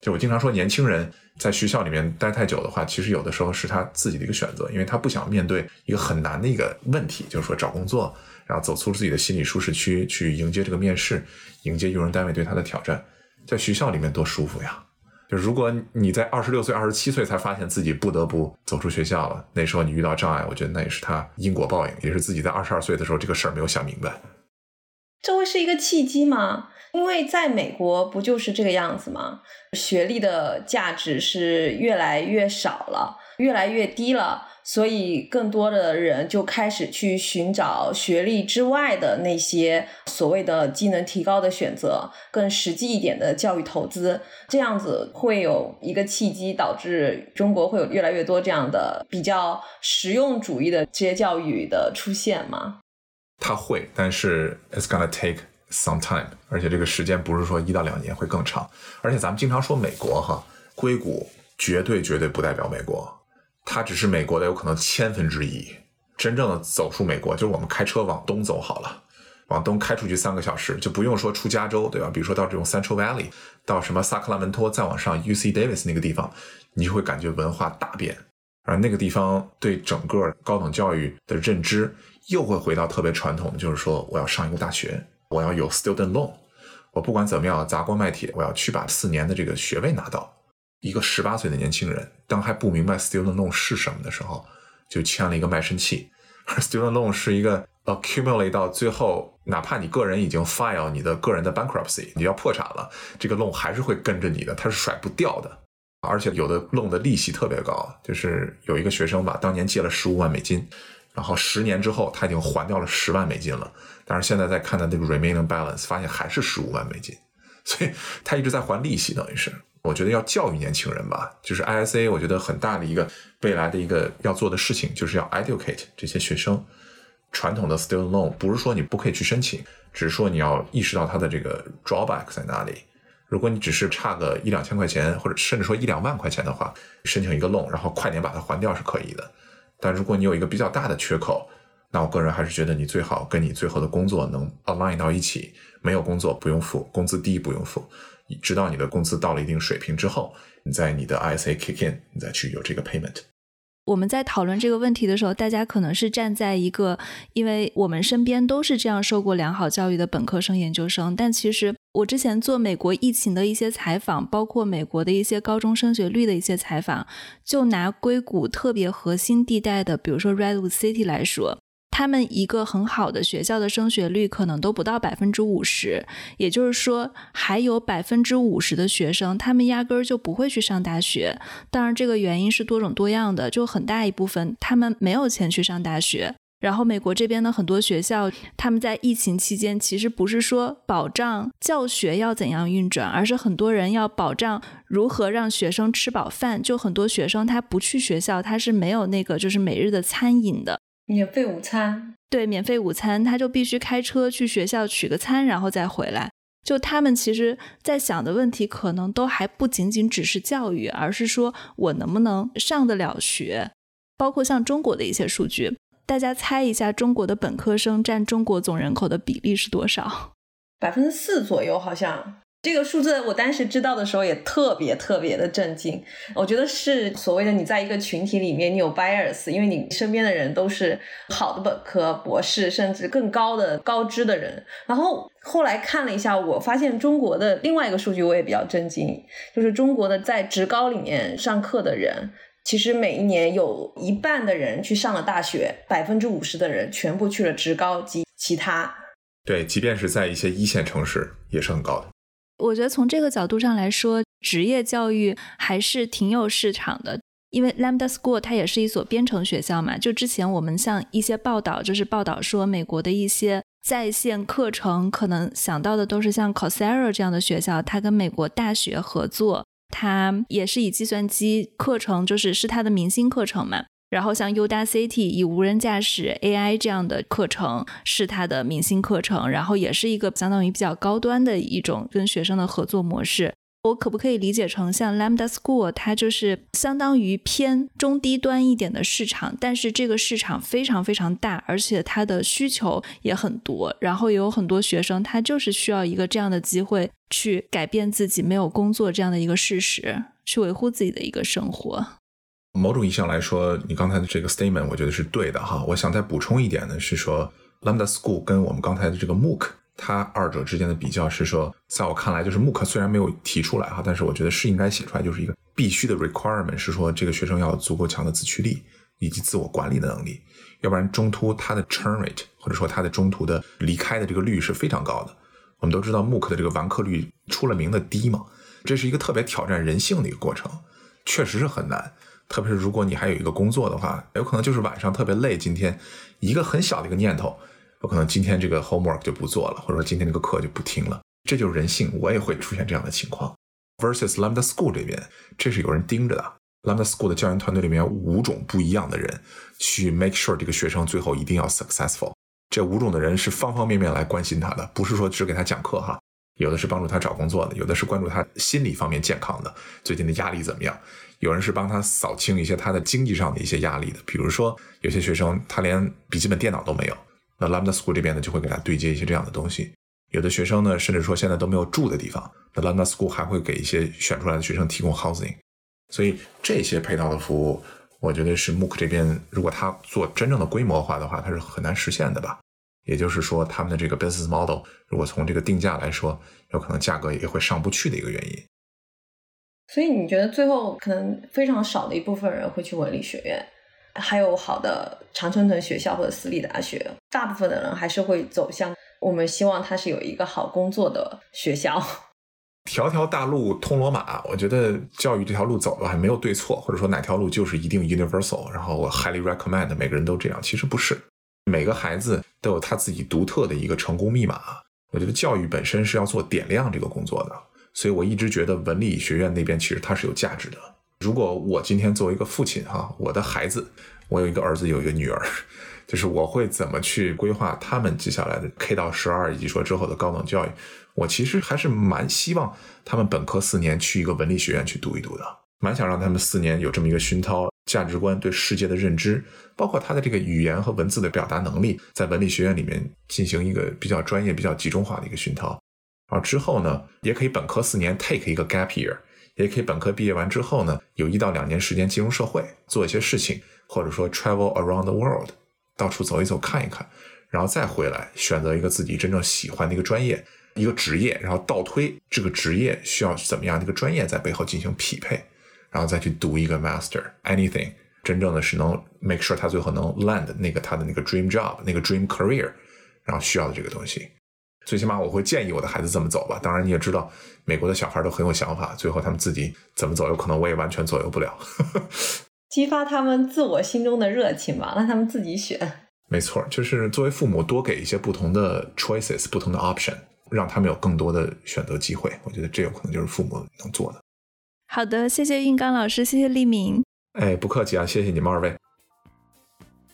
就我经常说，年轻人在学校里面待太久的话，其实有的时候是他自己的一个选择，因为他不想面对一个很难的一个问题，就是说找工作，然后走出自己的心理舒适区，去迎接这个面试，迎接用人单位对他的挑战。在学校里面多舒服呀！就如果你在二十六岁、二十七岁才发现自己不得不走出学校了，那时候你遇到障碍，我觉得那也是他因果报应，也是自己在二十二岁的时候这个事儿没有想明白。这会是一个契机吗？因为在美国不就是这个样子吗？学历的价值是越来越少了，越来越低了。所以，更多的人就开始去寻找学历之外的那些所谓的技能提高的选择，更实际一点的教育投资，这样子会有一个契机，导致中国会有越来越多这样的比较实用主义的职业教育的出现吗？它会，但是 it's gonna take some time，而且这个时间不是说一到两年会更长。而且咱们经常说美国哈，硅谷绝对绝对不代表美国。它只是美国的有可能千分之一，真正的走出美国就是我们开车往东走好了，往东开出去三个小时就不用说出加州，对吧？比如说到这种 Central Valley，到什么萨克拉门托，再往上 UC Davis 那个地方，你就会感觉文化大变，而那个地方对整个高等教育的认知又会回到特别传统的，就是说我要上一个大学，我要有 student loan，我不管怎么样砸锅卖铁，我要去把四年的这个学位拿到。一个十八岁的年轻人，当还不明白 student loan 是什么的时候，就签了一个卖身契。而 student loan 是一个 accumulate 到最后，哪怕你个人已经 file 你的个人的 bankruptcy，你要破产了，这个 loan 还是会跟着你的，它是甩不掉的。而且有的 loan 的利息特别高，就是有一个学生吧，当年借了十五万美金，然后十年之后他已经还掉了十万美金了，但是现在在看他这个 remaining balance，发现还是十五万美金，所以他一直在还利息，等于是。我觉得要教育年轻人吧，就是 ISA，我觉得很大的一个未来的一个要做的事情，就是要 educate 这些学生。传统的 student loan 不是说你不可以去申请，只是说你要意识到它的这个 drawback 在哪里。如果你只是差个一两千块钱，或者甚至说一两万块钱的话，申请一个 loan，然后快点把它还掉是可以的。但如果你有一个比较大的缺口，那我个人还是觉得你最好跟你最后的工作能 align 到一起。没有工作不用付，工资低不用付。直到你的工资到了一定水平之后，你在你的 ISA kick in，你再去有这个 payment。我们在讨论这个问题的时候，大家可能是站在一个，因为我们身边都是这样受过良好教育的本科生、研究生。但其实我之前做美国疫情的一些采访，包括美国的一些高中升学率的一些采访，就拿硅谷特别核心地带的，比如说 Redwood City 来说。他们一个很好的学校的升学率可能都不到百分之五十，也就是说，还有百分之五十的学生，他们压根儿就不会去上大学。当然，这个原因是多种多样的，就很大一部分他们没有钱去上大学。然后，美国这边的很多学校，他们在疫情期间其实不是说保障教学要怎样运转，而是很多人要保障如何让学生吃饱饭。就很多学生他不去学校，他是没有那个就是每日的餐饮的免费午餐。对，免费午餐，他就必须开车去学校取个餐，然后再回来。就他们其实在想的问题，可能都还不仅仅只是教育，而是说我能不能上得了学。包括像中国的一些数据。大家猜一下，中国的本科生占中国总人口的比例是多少？百分之四左右，好像这个数字，我当时知道的时候也特别特别的震惊。我觉得是所谓的你在一个群体里面，你有 bias，因为你身边的人都是好的本科、博士，甚至更高的高知的人。然后后来看了一下，我发现中国的另外一个数据我也比较震惊，就是中国的在职高里面上课的人。其实每一年有一半的人去上了大学，百分之五十的人全部去了职高及其他。对，即便是在一些一线城市也是很高的。我觉得从这个角度上来说，职业教育还是挺有市场的。因为 Lambda School 它也是一所编程学校嘛。就之前我们像一些报道，就是报道说美国的一些在线课程，可能想到的都是像 Coursera 这样的学校，它跟美国大学合作。它也是以计算机课程，就是是它的明星课程嘛。然后像 Udacity 以无人驾驶 AI 这样的课程是它的明星课程，然后也是一个相当于比较高端的一种跟学生的合作模式。我可不可以理解成像 Lambda School，它就是相当于偏中低端一点的市场，但是这个市场非常非常大，而且它的需求也很多，然后也有很多学生，他就是需要一个这样的机会去改变自己没有工作这样的一个事实，去维护自己的一个生活。某种意义上来说，你刚才的这个 statement 我觉得是对的哈。我想再补充一点呢，是说 Lambda School 跟我们刚才的这个 MOOC。它二者之间的比较是说，在我看来，就是 MOOC 虽然没有提出来哈，但是我觉得是应该写出来，就是一个必须的 requirement，是说这个学生要有足够强的自驱力以及自我管理的能力，要不然中途他的 churn rate 或者说他的中途的离开的这个率是非常高的。我们都知道 MOOC 的这个完课率出了名的低嘛，这是一个特别挑战人性的一个过程，确实是很难。特别是如果你还有一个工作的话，有可能就是晚上特别累，今天一个很小的一个念头。有可能今天这个 homework 就不做了，或者说今天这个课就不听了，这就是人性，我也会出现这样的情况。versus Lambda School 这边，这是有人盯着的。Lambda School 的教研团队里面五种不一样的人，去 make sure 这个学生最后一定要 successful。这五种的人是方方面面来关心他的，不是说只给他讲课哈。有的是帮助他找工作的，有的是关注他心理方面健康的，最近的压力怎么样？有人是帮他扫清一些他的经济上的一些压力的，比如说有些学生他连笔记本电脑都没有。那 Lambda School 这边呢，就会给他对接一些这样的东西。有的学生呢，甚至说现在都没有住的地方，那 Lambda School 还会给一些选出来的学生提供 housing。所以这些配套的服务，我觉得是 MOOC 这边如果他做真正的规模化的话，它是很难实现的吧。也就是说，他们的这个 business model 如果从这个定价来说，有可能价格也会上不去的一个原因。所以你觉得最后可能非常少的一部分人会去文理学院？还有好的常春藤学校或者私立大学，大部分的人还是会走向我们希望他是有一个好工作的学校。条条大路通罗马，我觉得教育这条路走了还没有对错，或者说哪条路就是一定 universal，然后我 highly recommend 每个人都这样，其实不是，每个孩子都有他自己独特的一个成功密码。我觉得教育本身是要做点亮这个工作的，所以我一直觉得文理学院那边其实它是有价值的。如果我今天作为一个父亲哈，我的孩子，我有一个儿子，有一个女儿，就是我会怎么去规划他们接下来的 K 到十二以及说之后的高等教育？我其实还是蛮希望他们本科四年去一个文理学院去读一读的，蛮想让他们四年有这么一个熏陶价值观、对世界的认知，包括他的这个语言和文字的表达能力，在文理学院里面进行一个比较专业、比较集中化的一个熏陶。然后之后呢，也可以本科四年 take 一个 gap year。也可以本科毕业完之后呢，有一到两年时间进入社会，做一些事情，或者说 travel around the world，到处走一走看一看，然后再回来选择一个自己真正喜欢的一个专业、一个职业，然后倒推这个职业需要怎么样的一个专业在背后进行匹配，然后再去读一个 master anything，真正的是能 make sure 他最后能 land 那个他的那个 dream job，那个 dream career，然后需要的这个东西。最起码我会建议我的孩子这么走吧。当然你也知道，美国的小孩都很有想法，最后他们自己怎么走，有可能我也完全左右不了。激发他们自我心中的热情嘛，让他们自己选。没错，就是作为父母多给一些不同的 choices，不同的 option，让他们有更多的选择机会。我觉得这有可能就是父母能做的。好的，谢谢运刚老师，谢谢立明。哎，不客气啊，谢谢你们二位。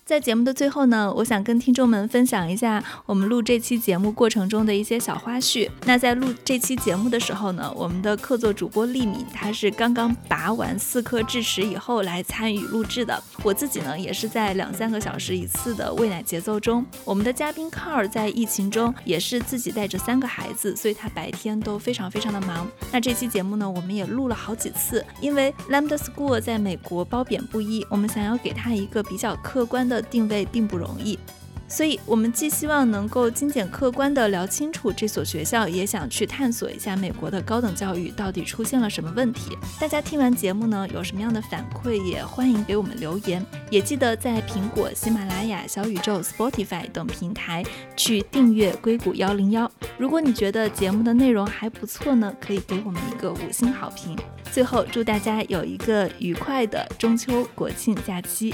在节目的最后呢，我想跟听众们分享一下我们录这期节目过程中的一些小花絮。那在录这期节目的时候呢，我们的客座主播丽敏，她是刚刚拔完四颗智齿以后来参与录制的。我自己呢，也是在两三个小时一次的喂奶节奏中。我们的嘉宾 Car 在疫情中也是自己带着三个孩子，所以他白天都非常非常的忙。那这期节目呢，我们也录了好几次，因为 Lambda School 在美国褒贬不一，我们想要给他一个比较客观的。的定位并不容易，所以我们既希望能够精简客观地聊清楚这所学校，也想去探索一下美国的高等教育到底出现了什么问题。大家听完节目呢，有什么样的反馈，也欢迎给我们留言。也记得在苹果、喜马拉雅、小宇宙、Spotify 等平台去订阅硅谷幺零幺。如果你觉得节目的内容还不错呢，可以给我们一个五星好评。最后，祝大家有一个愉快的中秋国庆假期。